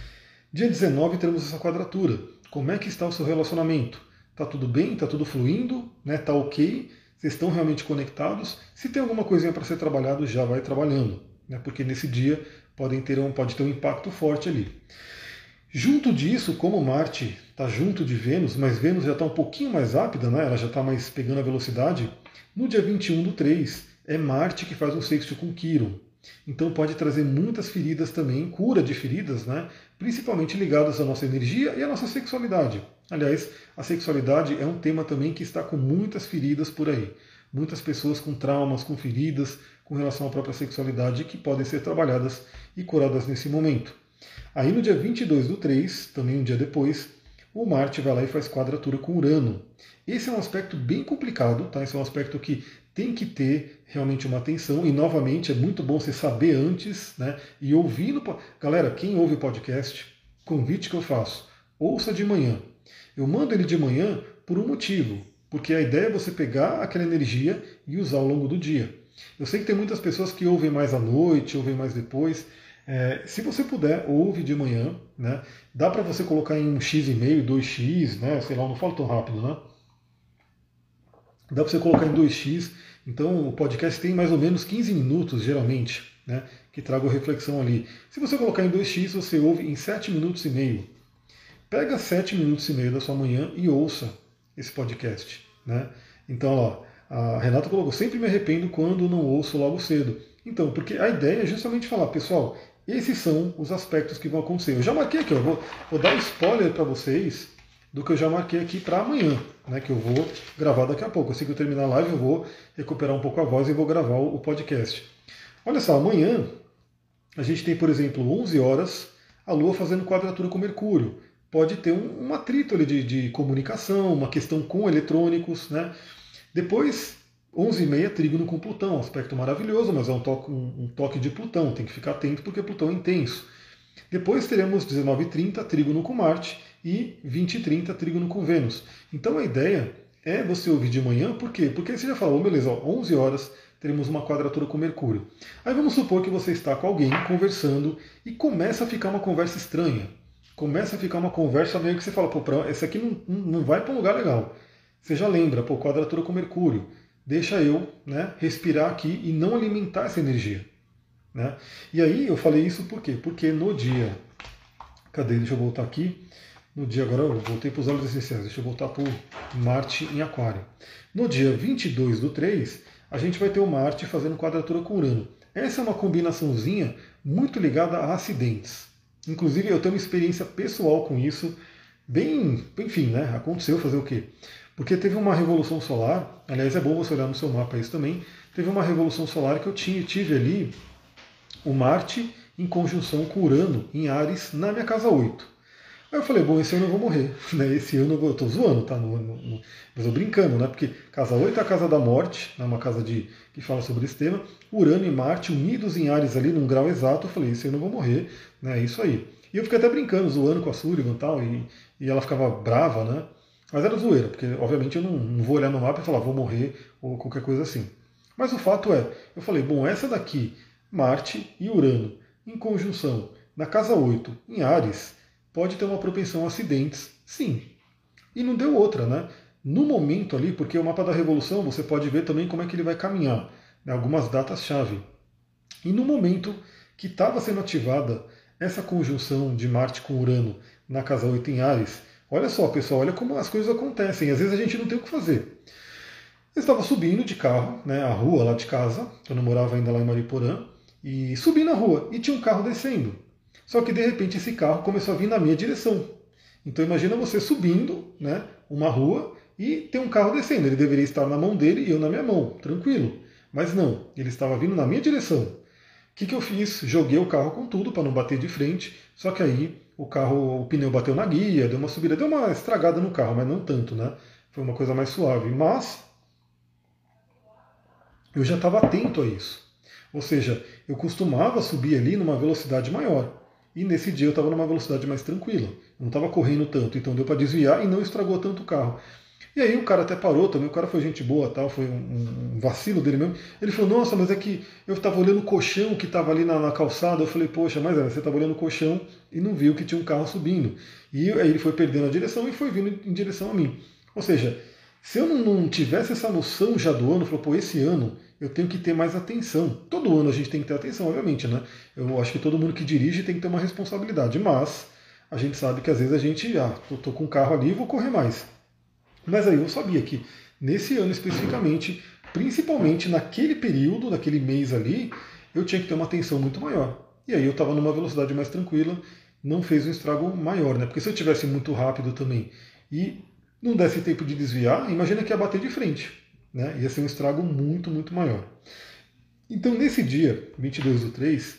Dia 19 teremos essa quadratura. Como é que está o seu relacionamento? Está tudo bem? Está tudo fluindo? Né? Tá ok? Vocês estão realmente conectados? Se tem alguma coisinha para ser trabalhado, já vai trabalhando, né? porque nesse dia podem ter um, pode ter um impacto forte ali. Junto disso, como Marte está junto de Vênus, mas Vênus já está um pouquinho mais rápida, né? ela já está mais pegando a velocidade, no dia 21 do 3 é Marte que faz um sexto com Quiron. Então pode trazer muitas feridas também, cura de feridas, né? principalmente ligadas à nossa energia e à nossa sexualidade. Aliás, a sexualidade é um tema também que está com muitas feridas por aí. Muitas pessoas com traumas, com feridas com relação à própria sexualidade que podem ser trabalhadas e curadas nesse momento. Aí no dia 22 do 3, também um dia depois, o Marte vai lá e faz quadratura com Urano. Esse é um aspecto bem complicado, tá? Esse é um aspecto que tem que ter realmente uma atenção e novamente é muito bom você saber antes, né? E ouvindo, galera, quem ouve o podcast, convite que eu faço, ouça de manhã. Eu mando ele de manhã por um motivo, porque a ideia é você pegar aquela energia e usar ao longo do dia. Eu sei que tem muitas pessoas que ouvem mais à noite, ouvem mais depois. É, se você puder, ouve de manhã, né? Dá para você colocar em um x e meio, 2x, né? Sei lá, não falo tão rápido, né? Dá para você colocar em 2x. Então o podcast tem mais ou menos 15 minutos, geralmente, né? Que trago reflexão ali. Se você colocar em 2x, você ouve em 7 minutos e meio. Pega 7 minutos e meio da sua manhã e ouça esse podcast, né? Então, ó, a Renata colocou, sempre me arrependo quando não ouço logo cedo. Então, porque a ideia é justamente falar, pessoal, esses são os aspectos que vão acontecer. Eu já marquei aqui, ó, vou, vou dar spoiler para vocês do que eu já marquei aqui para amanhã, né, que eu vou gravar daqui a pouco. Assim que eu terminar a live, eu vou recuperar um pouco a voz e vou gravar o, podcast. Olha só, amanhã a gente tem, por exemplo, 11 horas, a Lua fazendo quadratura com Mercúrio. Pode ter um, um atrito ali de, de comunicação, uma questão com eletrônicos, né? Depois, 11h30, trígono com Plutão, aspecto maravilhoso, mas é um toque, um, um toque de Plutão, tem que ficar atento porque Plutão é intenso. Depois teremos 19h30, trígono com Marte, e 20h30, trígono com Vênus. Então a ideia é você ouvir de manhã, por quê? Porque você já falou, beleza, ó, 11 horas teremos uma quadratura com Mercúrio. Aí vamos supor que você está com alguém conversando e começa a ficar uma conversa estranha. Começa a ficar uma conversa meio que você fala, pô, esse aqui não, não vai para um lugar legal. Você já lembra, pô, quadratura com Mercúrio deixa eu né, respirar aqui e não alimentar essa energia. Né? E aí eu falei isso por quê? Porque no dia. Cadê? Deixa eu voltar aqui. No dia agora eu voltei para os olhos essenciais, deixa eu voltar para o Marte em Aquário. No dia 22 do 3, a gente vai ter o Marte fazendo quadratura com Urano. Essa é uma combinaçãozinha muito ligada a acidentes. Inclusive eu tenho uma experiência pessoal com isso, bem, enfim, né? Aconteceu fazer o quê? Porque teve uma revolução solar, aliás é bom você olhar no seu mapa isso também, teve uma revolução solar que eu tinha, tive ali o Marte em conjunção com Urano em Ares na minha casa 8. Aí eu falei, bom, esse ano eu vou morrer. Né? Esse ano eu vou, eu tô zoando, tá? No, no, no, mas eu brincando, né? Porque casa 8 é a casa da morte, né? uma casa de, que fala sobre esse tema. Urano e Marte unidos em Ares ali num grau exato. Eu falei, esse ano eu vou morrer, né? É isso aí. E eu fiquei até brincando, zoando com a Sullivan e tal, e, e ela ficava brava, né? Mas era zoeira, porque obviamente eu não, não vou olhar no mapa e falar vou morrer ou qualquer coisa assim. Mas o fato é, eu falei, bom, essa daqui, Marte e Urano, em conjunção, na casa 8, em Ares, pode ter uma propensão a acidentes, sim. E não deu outra, né? No momento ali, porque o mapa da Revolução você pode ver também como é que ele vai caminhar, né? algumas datas-chave. E no momento que estava sendo ativada essa conjunção de Marte com Urano na casa 8 em Ares, Olha só, pessoal, olha como as coisas acontecem. Às vezes a gente não tem o que fazer. Eu estava subindo de carro, né, a rua lá de casa, eu não morava ainda lá em Mariporã, e subi na rua e tinha um carro descendo. Só que de repente esse carro começou a vir na minha direção. Então imagina você subindo, né, uma rua e tem um carro descendo. Ele deveria estar na mão dele e eu na minha mão, tranquilo. Mas não, ele estava vindo na minha direção. O que, que eu fiz? Joguei o carro com tudo para não bater de frente. Só que aí o carro, o pneu bateu na guia, deu uma subida, deu uma estragada no carro, mas não tanto, né? Foi uma coisa mais suave. Mas eu já estava atento a isso. Ou seja, eu costumava subir ali numa velocidade maior. E nesse dia eu estava numa velocidade mais tranquila. Não estava correndo tanto, então deu para desviar e não estragou tanto o carro. E aí o cara até parou também, o cara foi gente boa, tal, foi um, um vacilo dele mesmo. Ele falou, nossa, mas é que eu estava olhando o colchão que estava ali na, na, calçada. Eu falei, poxa, mas é, você estava olhando o colchão e não viu que tinha um carro subindo. E aí ele foi perdendo a direção e foi vindo em direção a mim. Ou seja, se eu não, não tivesse essa noção já do ano, falou, pô, esse ano eu tenho que ter mais atenção. Todo ano a gente tem que ter atenção, obviamente, né? Eu acho que todo mundo que dirige tem que ter uma responsabilidade, mas a gente sabe que às vezes a gente, ah, tô, tô com o carro ali e vou correr mais. Mas aí eu sabia que nesse ano especificamente, principalmente naquele período, naquele mês ali, eu tinha que ter uma atenção muito maior. E aí eu estava numa velocidade mais tranquila, não fez um estrago maior, né? Porque se eu tivesse muito rápido também e não desse tempo de desviar, imagina que ia bater de frente, né? Ia ser um estrago muito, muito maior. Então nesse dia, 22 do 3,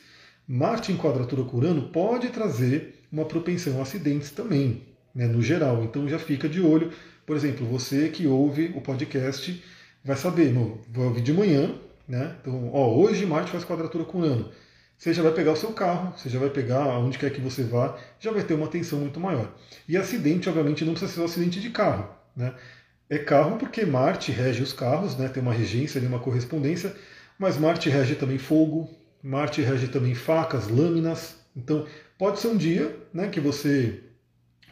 Marte em quadratura com Urano pode trazer uma propensão a acidentes também, né, no geral. Então já fica de olho por exemplo, você que ouve o podcast, vai saber, no, vou vir de manhã, né? Então, ó, hoje Marte faz quadratura com Urano. Você já vai pegar o seu carro, você já vai pegar onde quer que você vá, já vai ter uma tensão muito maior. E acidente, obviamente, não precisa ser um acidente de carro. Né? É carro porque Marte rege os carros, né? tem uma regência uma correspondência, mas Marte rege também fogo, Marte rege também facas, lâminas. Então, pode ser um dia né, que você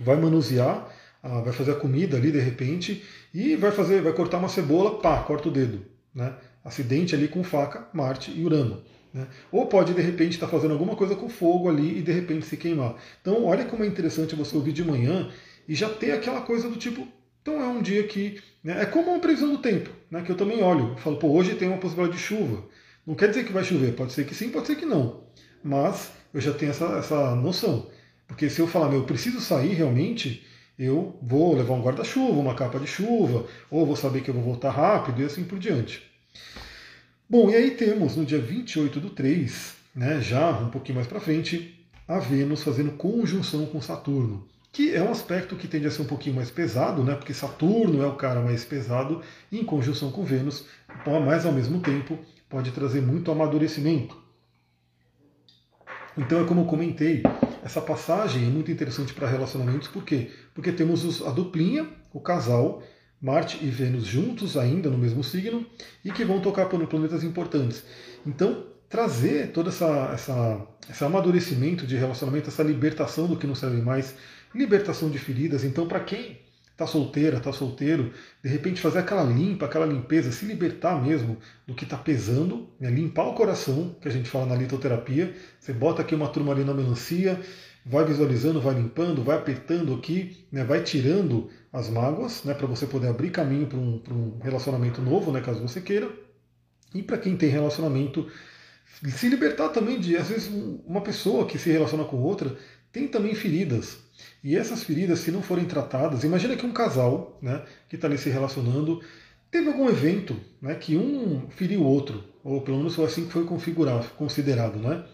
vai manusear, ah, vai fazer a comida ali de repente e vai fazer, vai cortar uma cebola, pá, corta o dedo. Né? Acidente ali com faca, Marte e Urano. Né? Ou pode de repente estar tá fazendo alguma coisa com fogo ali e de repente se queimar. Então, olha como é interessante você ouvir de manhã e já ter aquela coisa do tipo. Então é um dia que. Né, é como uma previsão do tempo, né, que eu também olho. Falo, pô, hoje tem uma possibilidade de chuva. Não quer dizer que vai chover, pode ser que sim, pode ser que não. Mas eu já tenho essa, essa noção. Porque se eu falar, meu, eu preciso sair realmente, eu vou levar um guarda-chuva, uma capa de chuva, ou vou saber que eu vou voltar rápido e assim por diante. Bom, e aí temos no dia 28 do 3, né, já um pouquinho mais para frente, a Vênus fazendo conjunção com Saturno, que é um aspecto que tende a ser um pouquinho mais pesado, né, porque Saturno é o cara mais pesado, em conjunção com Vênus, mas ao mesmo tempo pode trazer muito amadurecimento. Então é como eu comentei, essa passagem é muito interessante para relacionamentos, por quê? Porque temos a duplinha, o casal, Marte e Vênus juntos ainda no mesmo signo e que vão tocar por planetas importantes. Então, trazer todo essa, essa, esse amadurecimento de relacionamento, essa libertação do que não serve mais, libertação de feridas. Então, para quem está solteira, está solteiro, de repente fazer aquela limpa, aquela limpeza, se libertar mesmo do que está pesando, né? limpar o coração, que a gente fala na litoterapia. Você bota aqui uma turma ali na melancia, vai visualizando, vai limpando, vai apertando aqui, né? vai tirando as mágoas, né, para você poder abrir caminho para um, um, relacionamento novo, né, caso você queira. E para quem tem relacionamento, se libertar também de, às vezes, uma pessoa que se relaciona com outra tem também feridas. E essas feridas, se não forem tratadas, imagina que um casal né, que está ali se relacionando teve algum evento né, que um feriu o outro, ou pelo menos foi assim que foi configurado, considerado. Né,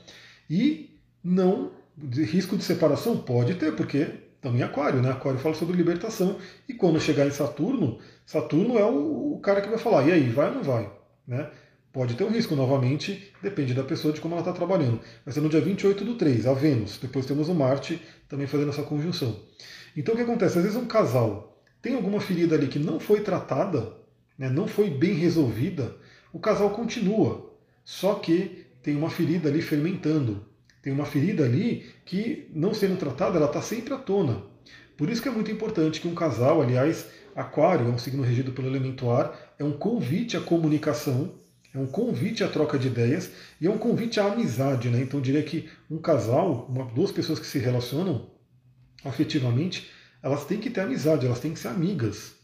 e não, de risco de separação pode ter, porque também Aquário, né? Aquário fala sobre libertação. E quando chegar em Saturno, Saturno é o, o cara que vai falar, e aí, vai ou não vai? Né? Pode ter um risco, novamente, depende da pessoa, de como ela está trabalhando. Vai ser no dia 28 do 3, a Vênus. Depois temos o Marte também fazendo essa conjunção. Então o que acontece? Às vezes um casal tem alguma ferida ali que não foi tratada, né, não foi bem resolvida, o casal continua. Só que tem uma ferida ali fermentando. Tem uma ferida ali que, não sendo tratada, ela está sempre à tona. Por isso que é muito importante que um casal, aliás, Aquário é um signo regido pelo elemento ar, é um convite à comunicação, é um convite à troca de ideias e é um convite à amizade. Né? Então eu diria que um casal, uma, duas pessoas que se relacionam afetivamente, elas têm que ter amizade, elas têm que ser amigas.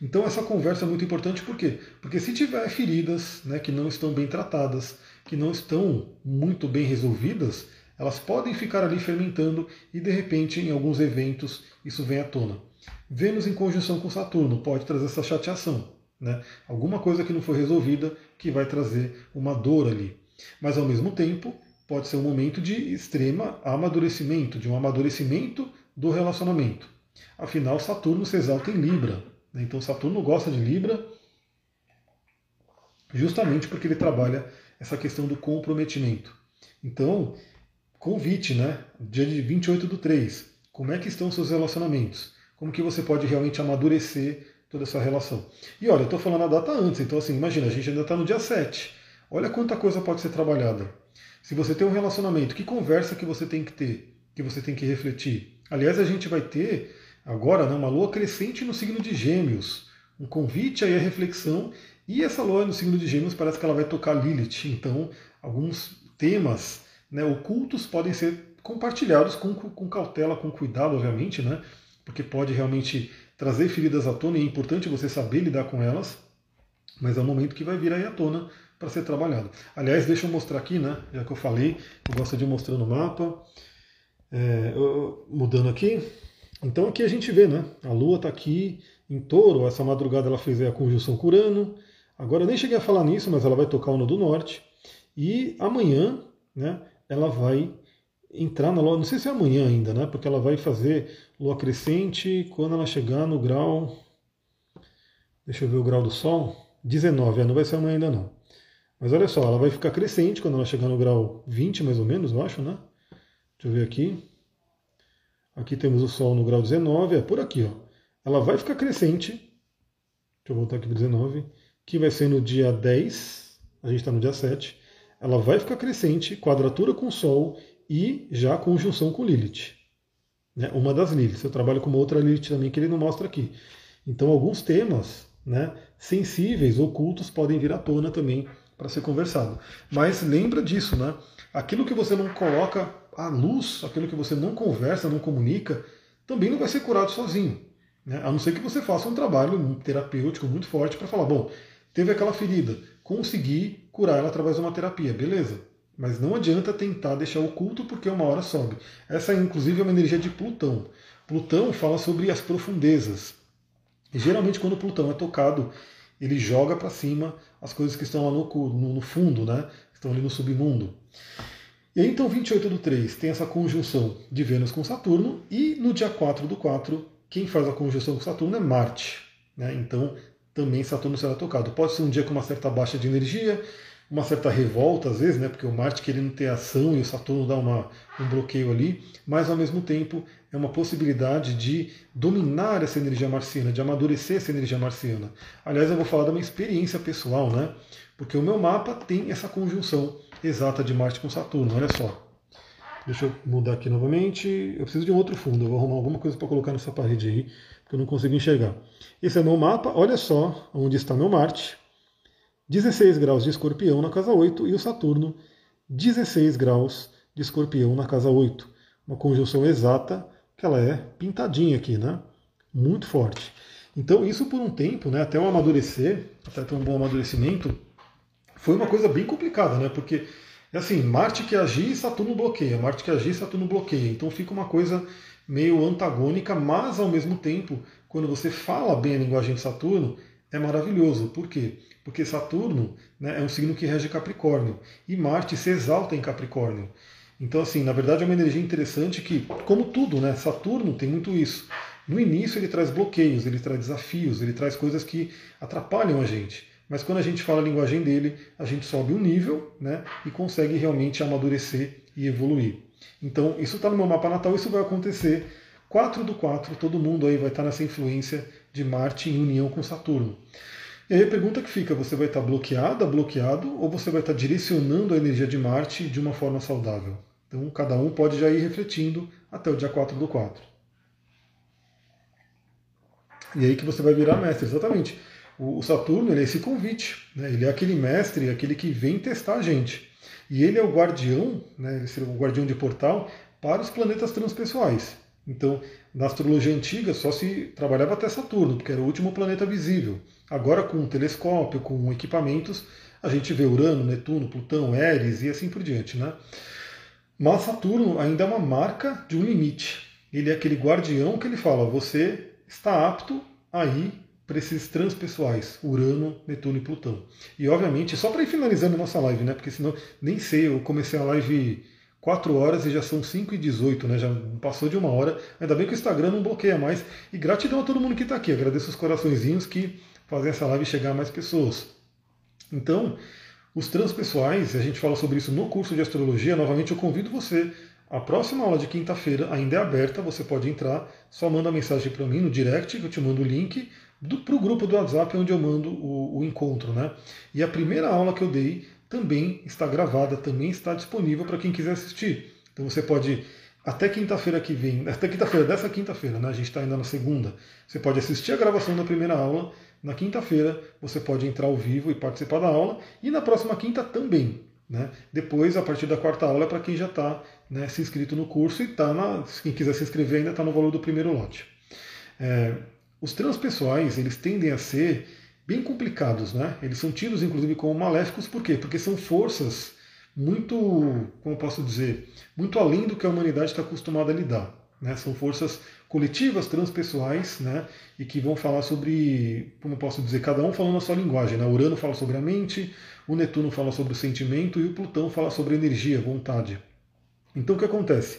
Então essa conversa é muito importante por quê? Porque se tiver feridas né, que não estão bem tratadas, que não estão muito bem resolvidas, elas podem ficar ali fermentando e de repente em alguns eventos isso vem à tona. Vênus em conjunção com Saturno pode trazer essa chateação, né? Alguma coisa que não foi resolvida que vai trazer uma dor ali. Mas ao mesmo tempo pode ser um momento de extrema amadurecimento, de um amadurecimento do relacionamento. Afinal, Saturno se exalta em Libra. Né? Então Saturno gosta de Libra justamente porque ele trabalha essa questão do comprometimento. Então, convite, né? Dia de 28 do 3. Como é que estão seus relacionamentos? Como que você pode realmente amadurecer toda essa relação? E olha, eu estou falando a data antes, então assim, imagina, a gente ainda está no dia 7. Olha quanta coisa pode ser trabalhada. Se você tem um relacionamento, que conversa que você tem que ter, que você tem que refletir? Aliás, a gente vai ter agora né, uma lua crescente no signo de Gêmeos, um convite aí à reflexão e essa lua no signo de Gêmeos parece que ela vai tocar Lilith, então alguns temas né, ocultos podem ser compartilhados com, com cautela, com cuidado, obviamente, né, porque pode realmente trazer feridas à tona e é importante você saber lidar com elas, mas é um momento que vai vir aí à tona para ser trabalhado. Aliás, deixa eu mostrar aqui, né, já que eu falei, eu gosto de mostrar no mapa, é, mudando aqui. Então aqui a gente vê, né, a Lua está aqui em touro, essa madrugada ela fez a conjunção com Urano, Agora eu nem cheguei a falar nisso, mas ela vai tocar o no do norte. E amanhã, né, ela vai entrar na lua, não sei se é amanhã ainda, né? Porque ela vai fazer lua crescente quando ela chegar no grau. Deixa eu ver o grau do Sol. 19, é, não vai ser amanhã ainda não. Mas olha só, ela vai ficar crescente quando ela chegar no grau 20, mais ou menos, eu acho, né? Deixa eu ver aqui. Aqui temos o Sol no grau 19, é por aqui, ó. Ela vai ficar crescente. Deixa eu voltar aqui para 19, que vai ser no dia 10, a gente está no dia 7. Ela vai ficar crescente, quadratura com o Sol e já conjunção com Lilith. Né? Uma das Liliths. Eu trabalho com uma outra Lilith também que ele não mostra aqui. Então, alguns temas né, sensíveis, ocultos, podem vir à tona também para ser conversado. Mas lembra disso, né? Aquilo que você não coloca à luz, aquilo que você não conversa, não comunica, também não vai ser curado sozinho. Né? A não ser que você faça um trabalho terapêutico muito forte para falar, bom, teve aquela ferida, consegui curar ela através de uma terapia, beleza. Mas não adianta tentar deixar oculto porque uma hora sobe. Essa, inclusive, é uma energia de Plutão. Plutão fala sobre as profundezas. E geralmente, quando Plutão é tocado, ele joga para cima as coisas que estão lá no, no, no fundo, né? estão ali no submundo. E aí, então, 28 do 3 tem essa conjunção de Vênus com Saturno, e no dia 4 do 4, quem faz a conjunção com Saturno é Marte. Né? Então, também Saturno será tocado. Pode ser um dia com uma certa baixa de energia, uma certa revolta às vezes, né? porque o Marte querendo ter ação e o Saturno dá uma, um bloqueio ali, mas ao mesmo tempo é uma possibilidade de dominar essa energia marciana, de amadurecer essa energia marciana. Aliás, eu vou falar da minha experiência pessoal, né? Porque o meu mapa tem essa conjunção exata de Marte com Saturno, olha só. Deixa eu mudar aqui novamente. Eu preciso de um outro fundo, eu vou arrumar alguma coisa para colocar nessa parede aí, porque eu não consigo enxergar. Esse é meu mapa, olha só onde está meu Marte. 16 graus de escorpião na casa 8 e o Saturno 16 graus de escorpião na casa 8. Uma conjunção exata que ela é pintadinha aqui, né? Muito forte. Então isso por um tempo, né, até o amadurecer, até ter um bom amadurecimento, foi uma coisa bem complicada, né? Porque assim, Marte que agir, Saturno bloqueia, Marte que agir, Saturno bloqueia. Então fica uma coisa meio antagônica, mas ao mesmo tempo, quando você fala bem a linguagem de Saturno, é maravilhoso. Por quê? Porque Saturno né, é um signo que rege Capricórnio e Marte se exalta em Capricórnio. Então, assim, na verdade é uma energia interessante que, como tudo, né, Saturno tem muito isso. No início ele traz bloqueios, ele traz desafios, ele traz coisas que atrapalham a gente. Mas quando a gente fala a linguagem dele, a gente sobe um nível né, e consegue realmente amadurecer e evoluir. Então, isso está no meu mapa natal, isso vai acontecer 4 do 4, todo mundo aí vai estar nessa influência de Marte em união com Saturno. E aí a pergunta que fica, você vai estar bloqueada, bloqueado, ou você vai estar direcionando a energia de Marte de uma forma saudável? Então cada um pode já ir refletindo até o dia 4 do 4. E aí que você vai virar mestre, exatamente. O Saturno ele é esse convite, né? ele é aquele mestre, aquele que vem testar a gente. E ele é o guardião, né? ele é o guardião de portal para os planetas transpessoais. Então, na astrologia antiga só se trabalhava até Saturno, porque era o último planeta visível. Agora, com um telescópio, com equipamentos, a gente vê Urano, Netuno, Plutão, Eris e assim por diante. Né? Mas Saturno ainda é uma marca de um limite. Ele é aquele guardião que ele fala: você está apto a ir para esses transpessoais, Urano, Netuno e Plutão. E obviamente, só para ir finalizando a nossa live, né? Porque senão nem sei, eu comecei a live 4 horas e já são 5 e 18, né? Já passou de uma hora. Ainda bem que o Instagram não bloqueia mais. E gratidão a todo mundo que está aqui. Agradeço os coraçõezinhos que fazem essa live chegar a mais pessoas. Então, os transpessoais, a gente fala sobre isso no curso de astrologia. Novamente, eu convido você. A próxima aula de quinta-feira ainda é aberta, você pode entrar, só manda mensagem para mim no direct, que eu te mando o link para o grupo do WhatsApp onde eu mando o, o encontro. Né? E a primeira aula que eu dei também está gravada, também está disponível para quem quiser assistir. Então você pode, até quinta-feira que vem, até quinta-feira dessa quinta-feira, né, a gente está ainda na segunda, você pode assistir a gravação da primeira aula. Na quinta-feira você pode entrar ao vivo e participar da aula, e na próxima quinta também. Né? Depois, a partir da quarta aula, é para quem já está né, se inscrito no curso e tá na, quem quiser se inscrever ainda está no valor do primeiro lote. É, os transpessoais eles tendem a ser bem complicados, né? Eles são tidos inclusive como maléficos, por quê? Porque são forças muito, como posso dizer, muito além do que a humanidade está acostumada a lidar. Né? São forças coletivas, transpessoais, né? e que vão falar sobre, como posso dizer, cada um falando a sua linguagem. Né? O Urano fala sobre a mente, o Netuno fala sobre o sentimento e o Plutão fala sobre energia, vontade. Então o que acontece?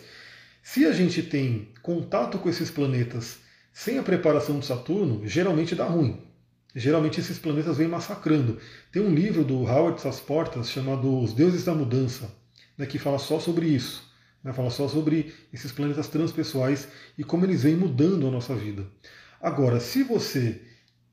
Se a gente tem contato com esses planetas sem a preparação de Saturno, geralmente dá ruim. geralmente esses planetas vêm massacrando. Tem um livro do Howard Sasportas chamado Os Deuses da Mudança, né, que fala só sobre isso. Né, fala só sobre esses planetas transpessoais e como eles vêm mudando a nossa vida. Agora, se você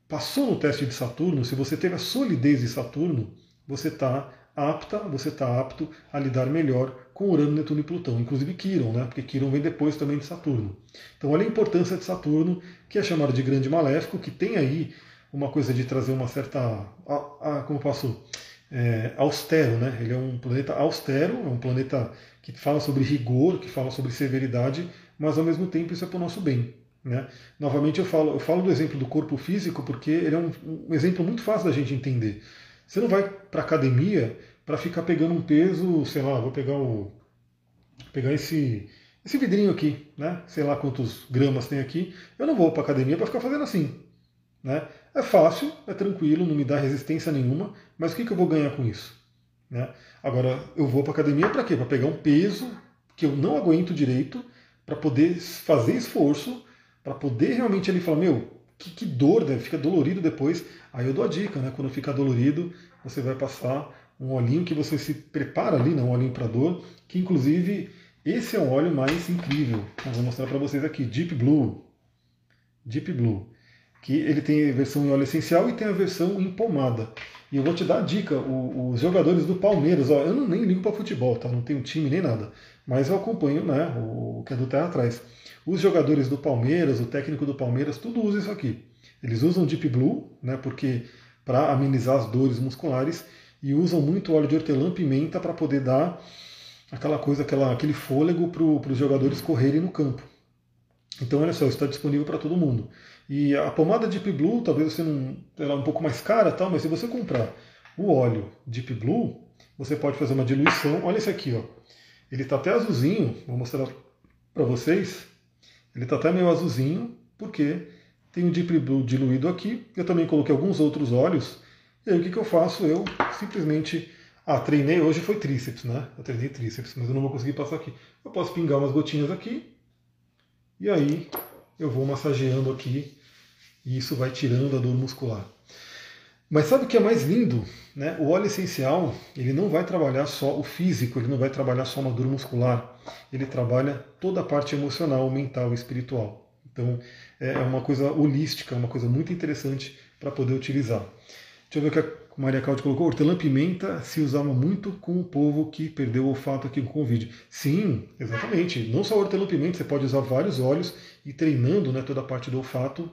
passou no teste de Saturno, se você teve a solidez de Saturno, você está apta, você está apto a lidar melhor com Urano, Netuno e Plutão, inclusive Quiron, né? porque Quiron vem depois também de Saturno. Então olha a importância de Saturno, que é chamado de grande maléfico, que tem aí uma coisa de trazer uma certa, a, a, como posso, é, austero, né? Ele é um planeta austero, é um planeta que fala sobre rigor, que fala sobre severidade, mas ao mesmo tempo isso é para o nosso bem. Né? Novamente eu falo, eu falo do exemplo do corpo físico porque ele é um, um exemplo muito fácil da gente entender. Você não vai para academia para ficar pegando um peso, sei lá, vou pegar o pegar esse esse vidrinho aqui, né? Sei lá quantos gramas tem aqui. Eu não vou para academia para ficar fazendo assim, né? É fácil, é tranquilo, não me dá resistência nenhuma, mas o que, que eu vou ganhar com isso? Né? Agora, eu vou para academia para quê? Para pegar um peso que eu não aguento direito, para poder fazer esforço, para poder realmente ali falar, meu, que, que dor, deve fica dolorido depois. Aí eu dou a dica, né? Quando ficar dolorido, você vai passar um olhinho que você se prepara ali, né? um olhinho para dor, que inclusive esse é o óleo mais incrível. Eu vou mostrar para vocês aqui, Deep Blue. Deep Blue. Que ele tem a versão em óleo essencial e tem a versão em pomada. E eu vou te dar a dica, o, os jogadores do Palmeiras, ó, eu não nem ligo para futebol, tá? Não tenho time nem nada. Mas eu acompanho, né? O, o que é do Terra atrás. Os jogadores do Palmeiras, o técnico do Palmeiras, tudo usa isso aqui. Eles usam Deep Blue, né, porque para amenizar as dores musculares, e usam muito óleo de hortelã-pimenta para poder dar aquela coisa, aquela, aquele fôlego para os jogadores correrem no campo. Então, olha só, está disponível para todo mundo. E a pomada Deep Blue, talvez você não. Ela é um pouco mais cara, tal, mas se você comprar o óleo Deep Blue, você pode fazer uma diluição. Olha esse aqui, ó. Ele está até azulzinho, vou mostrar para vocês. Ele está até meio azulzinho, porque tem o Deep Blue diluído aqui. Eu também coloquei alguns outros óleos. E aí o que, que eu faço? Eu simplesmente. Ah, treinei, hoje foi tríceps, né? Eu treinei tríceps, mas eu não vou conseguir passar aqui. Eu posso pingar umas gotinhas aqui. E aí eu vou massageando aqui. E isso vai tirando a dor muscular. Mas sabe o que é mais lindo? Né? O óleo essencial ele não vai trabalhar só o físico, ele não vai trabalhar só uma dor muscular, ele trabalha toda a parte emocional, mental e espiritual. Então é uma coisa holística, uma coisa muito interessante para poder utilizar. Deixa eu ver o que a Maria Cláudia colocou. Hortelã-pimenta se usava muito com o povo que perdeu o olfato aqui com o Covid. Sim, exatamente. Não só hortelã-pimenta, você pode usar vários óleos e treinando né, toda a parte do olfato.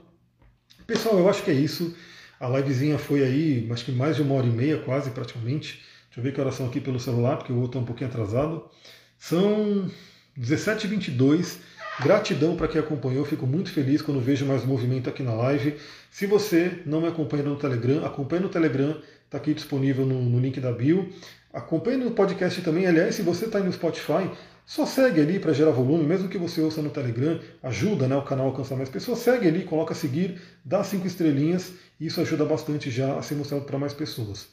Pessoal, eu acho que é isso. A livezinha foi aí, acho que mais de uma hora e meia, quase praticamente. Deixa eu ver que horas são aqui pelo celular, porque eu vou estar um pouquinho atrasado. São 17h22. Gratidão para quem acompanhou, fico muito feliz quando vejo mais movimento aqui na live. Se você não me acompanha no Telegram, acompanhe no Telegram, está aqui disponível no, no, link da bio. Acompanhe no podcast também. Aliás, se você está aí no Spotify, só segue ali para gerar volume, mesmo que você ouça no Telegram, ajuda né, o canal a alcançar mais pessoas. Segue ali, coloca seguir, dá cinco estrelinhas, isso ajuda bastante já a ser mostrado para mais pessoas.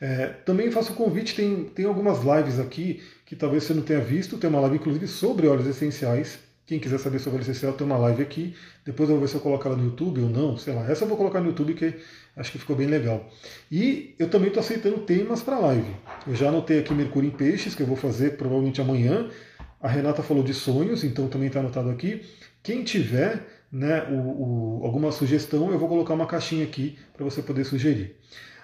É, também faço o convite, tem, tem algumas lives aqui que talvez você não tenha visto, tem uma live inclusive sobre óleos essenciais. Quem quiser saber sobre óleo essencial, tem uma live aqui. Depois eu vou ver se eu coloco ela no YouTube ou não, sei lá. Essa eu vou colocar no YouTube que acho que ficou bem legal. E eu também estou aceitando temas para live. Eu já anotei aqui Mercúrio em Peixes, que eu vou fazer provavelmente amanhã. A Renata falou de sonhos, então também está anotado aqui. Quem tiver né, o, o, alguma sugestão, eu vou colocar uma caixinha aqui para você poder sugerir.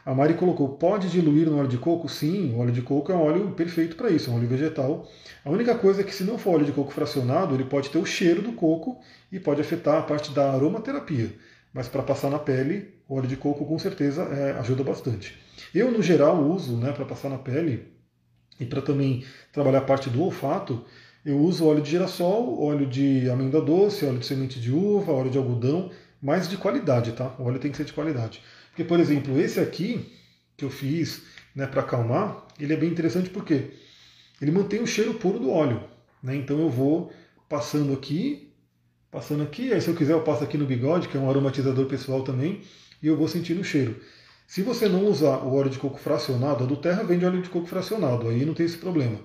A Mari colocou, pode diluir no óleo de coco? Sim, o óleo de coco é um óleo perfeito para isso, é um óleo vegetal. A única coisa é que se não for óleo de coco fracionado, ele pode ter o cheiro do coco e pode afetar a parte da aromaterapia. Mas para passar na pele, óleo de coco com certeza é, ajuda bastante. Eu, no geral, uso né, para passar na pele e para também trabalhar a parte do olfato, eu uso óleo de girassol, óleo de amêndoa doce, óleo de semente de uva, óleo de algodão, mas de qualidade, tá? O óleo tem que ser de qualidade. Porque, por exemplo, esse aqui que eu fiz né, para acalmar, ele é bem interessante porque ele mantém o cheiro puro do óleo. Né? Então eu vou passando aqui, passando aqui, aí se eu quiser eu passo aqui no bigode, que é um aromatizador pessoal também, e eu vou sentindo o cheiro. Se você não usar o óleo de coco fracionado, a do Terra vende óleo de coco fracionado, aí não tem esse problema.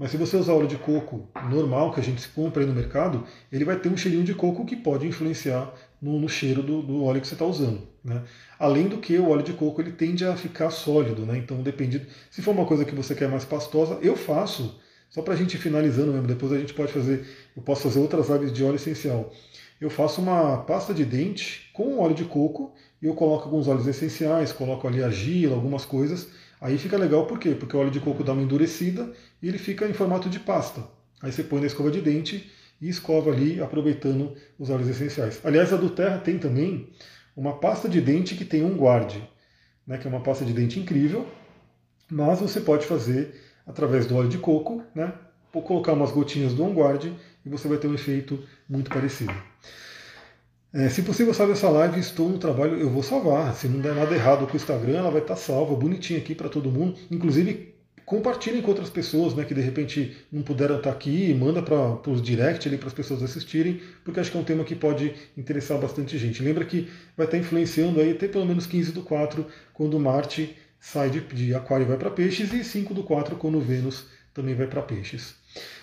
Mas se você usar óleo de coco normal, que a gente compra aí no mercado, ele vai ter um cheirinho de coco que pode influenciar no, no cheiro do, do, óleo que você está usando. Né? Além do que o óleo de coco ele tende a ficar sólido, né? então depende. Se for uma coisa que você quer mais pastosa, eu faço. Só para a gente finalizando mesmo, depois a gente pode fazer, eu posso fazer outras lives de óleo essencial. Eu faço uma pasta de dente com óleo de coco eu coloco alguns óleos essenciais, coloco ali argila, algumas coisas. Aí fica legal por quê? Porque o óleo de coco dá uma endurecida e ele fica em formato de pasta. Aí você põe na escova de dente e escova ali, aproveitando os óleos essenciais. Aliás, a do Terra tem também uma pasta de dente que tem um guarde, né, que é uma pasta de dente incrível, mas você pode fazer através do óleo de coco, né, ou colocar umas gotinhas do OnGuard e você vai ter um efeito muito parecido. É, se você gostar dessa live, estou no trabalho, eu vou salvar. Se não der nada errado com o Instagram, ela vai estar salva, bonitinha aqui para todo mundo. Inclusive, compartilhem com outras pessoas né, que de repente não puderam estar aqui, manda para os direct ali para as pessoas assistirem, porque acho que é um tema que pode interessar bastante gente. Lembra que vai estar influenciando aí até pelo menos 15 do 4, quando Marte sai de, de Aquário e vai para Peixes, e 5 do 4, quando Vênus também vai para Peixes.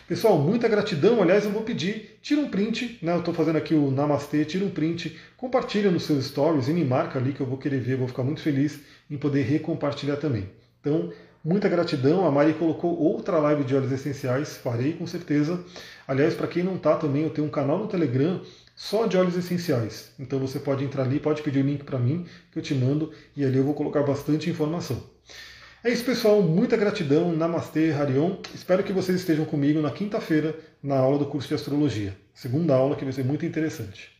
Pessoal, muita gratidão. Aliás, eu vou pedir, tira um print, né? Eu estou fazendo aqui o Namastê, tira um print, compartilha nos seus stories e me marca ali que eu vou querer ver, vou ficar muito feliz em poder recompartilhar também. Então, Muita gratidão. A Mari colocou outra live de óleos essenciais. Farei com certeza. Aliás, para quem não está também, eu tenho um canal no Telegram só de óleos essenciais. Então você pode entrar ali, pode pedir o link para mim, que eu te mando, e ali eu vou colocar bastante informação. É isso, pessoal. Muita gratidão. Namastê, Harion. Espero que vocês estejam comigo na quinta-feira na aula do curso de astrologia. Segunda aula que vai ser muito interessante.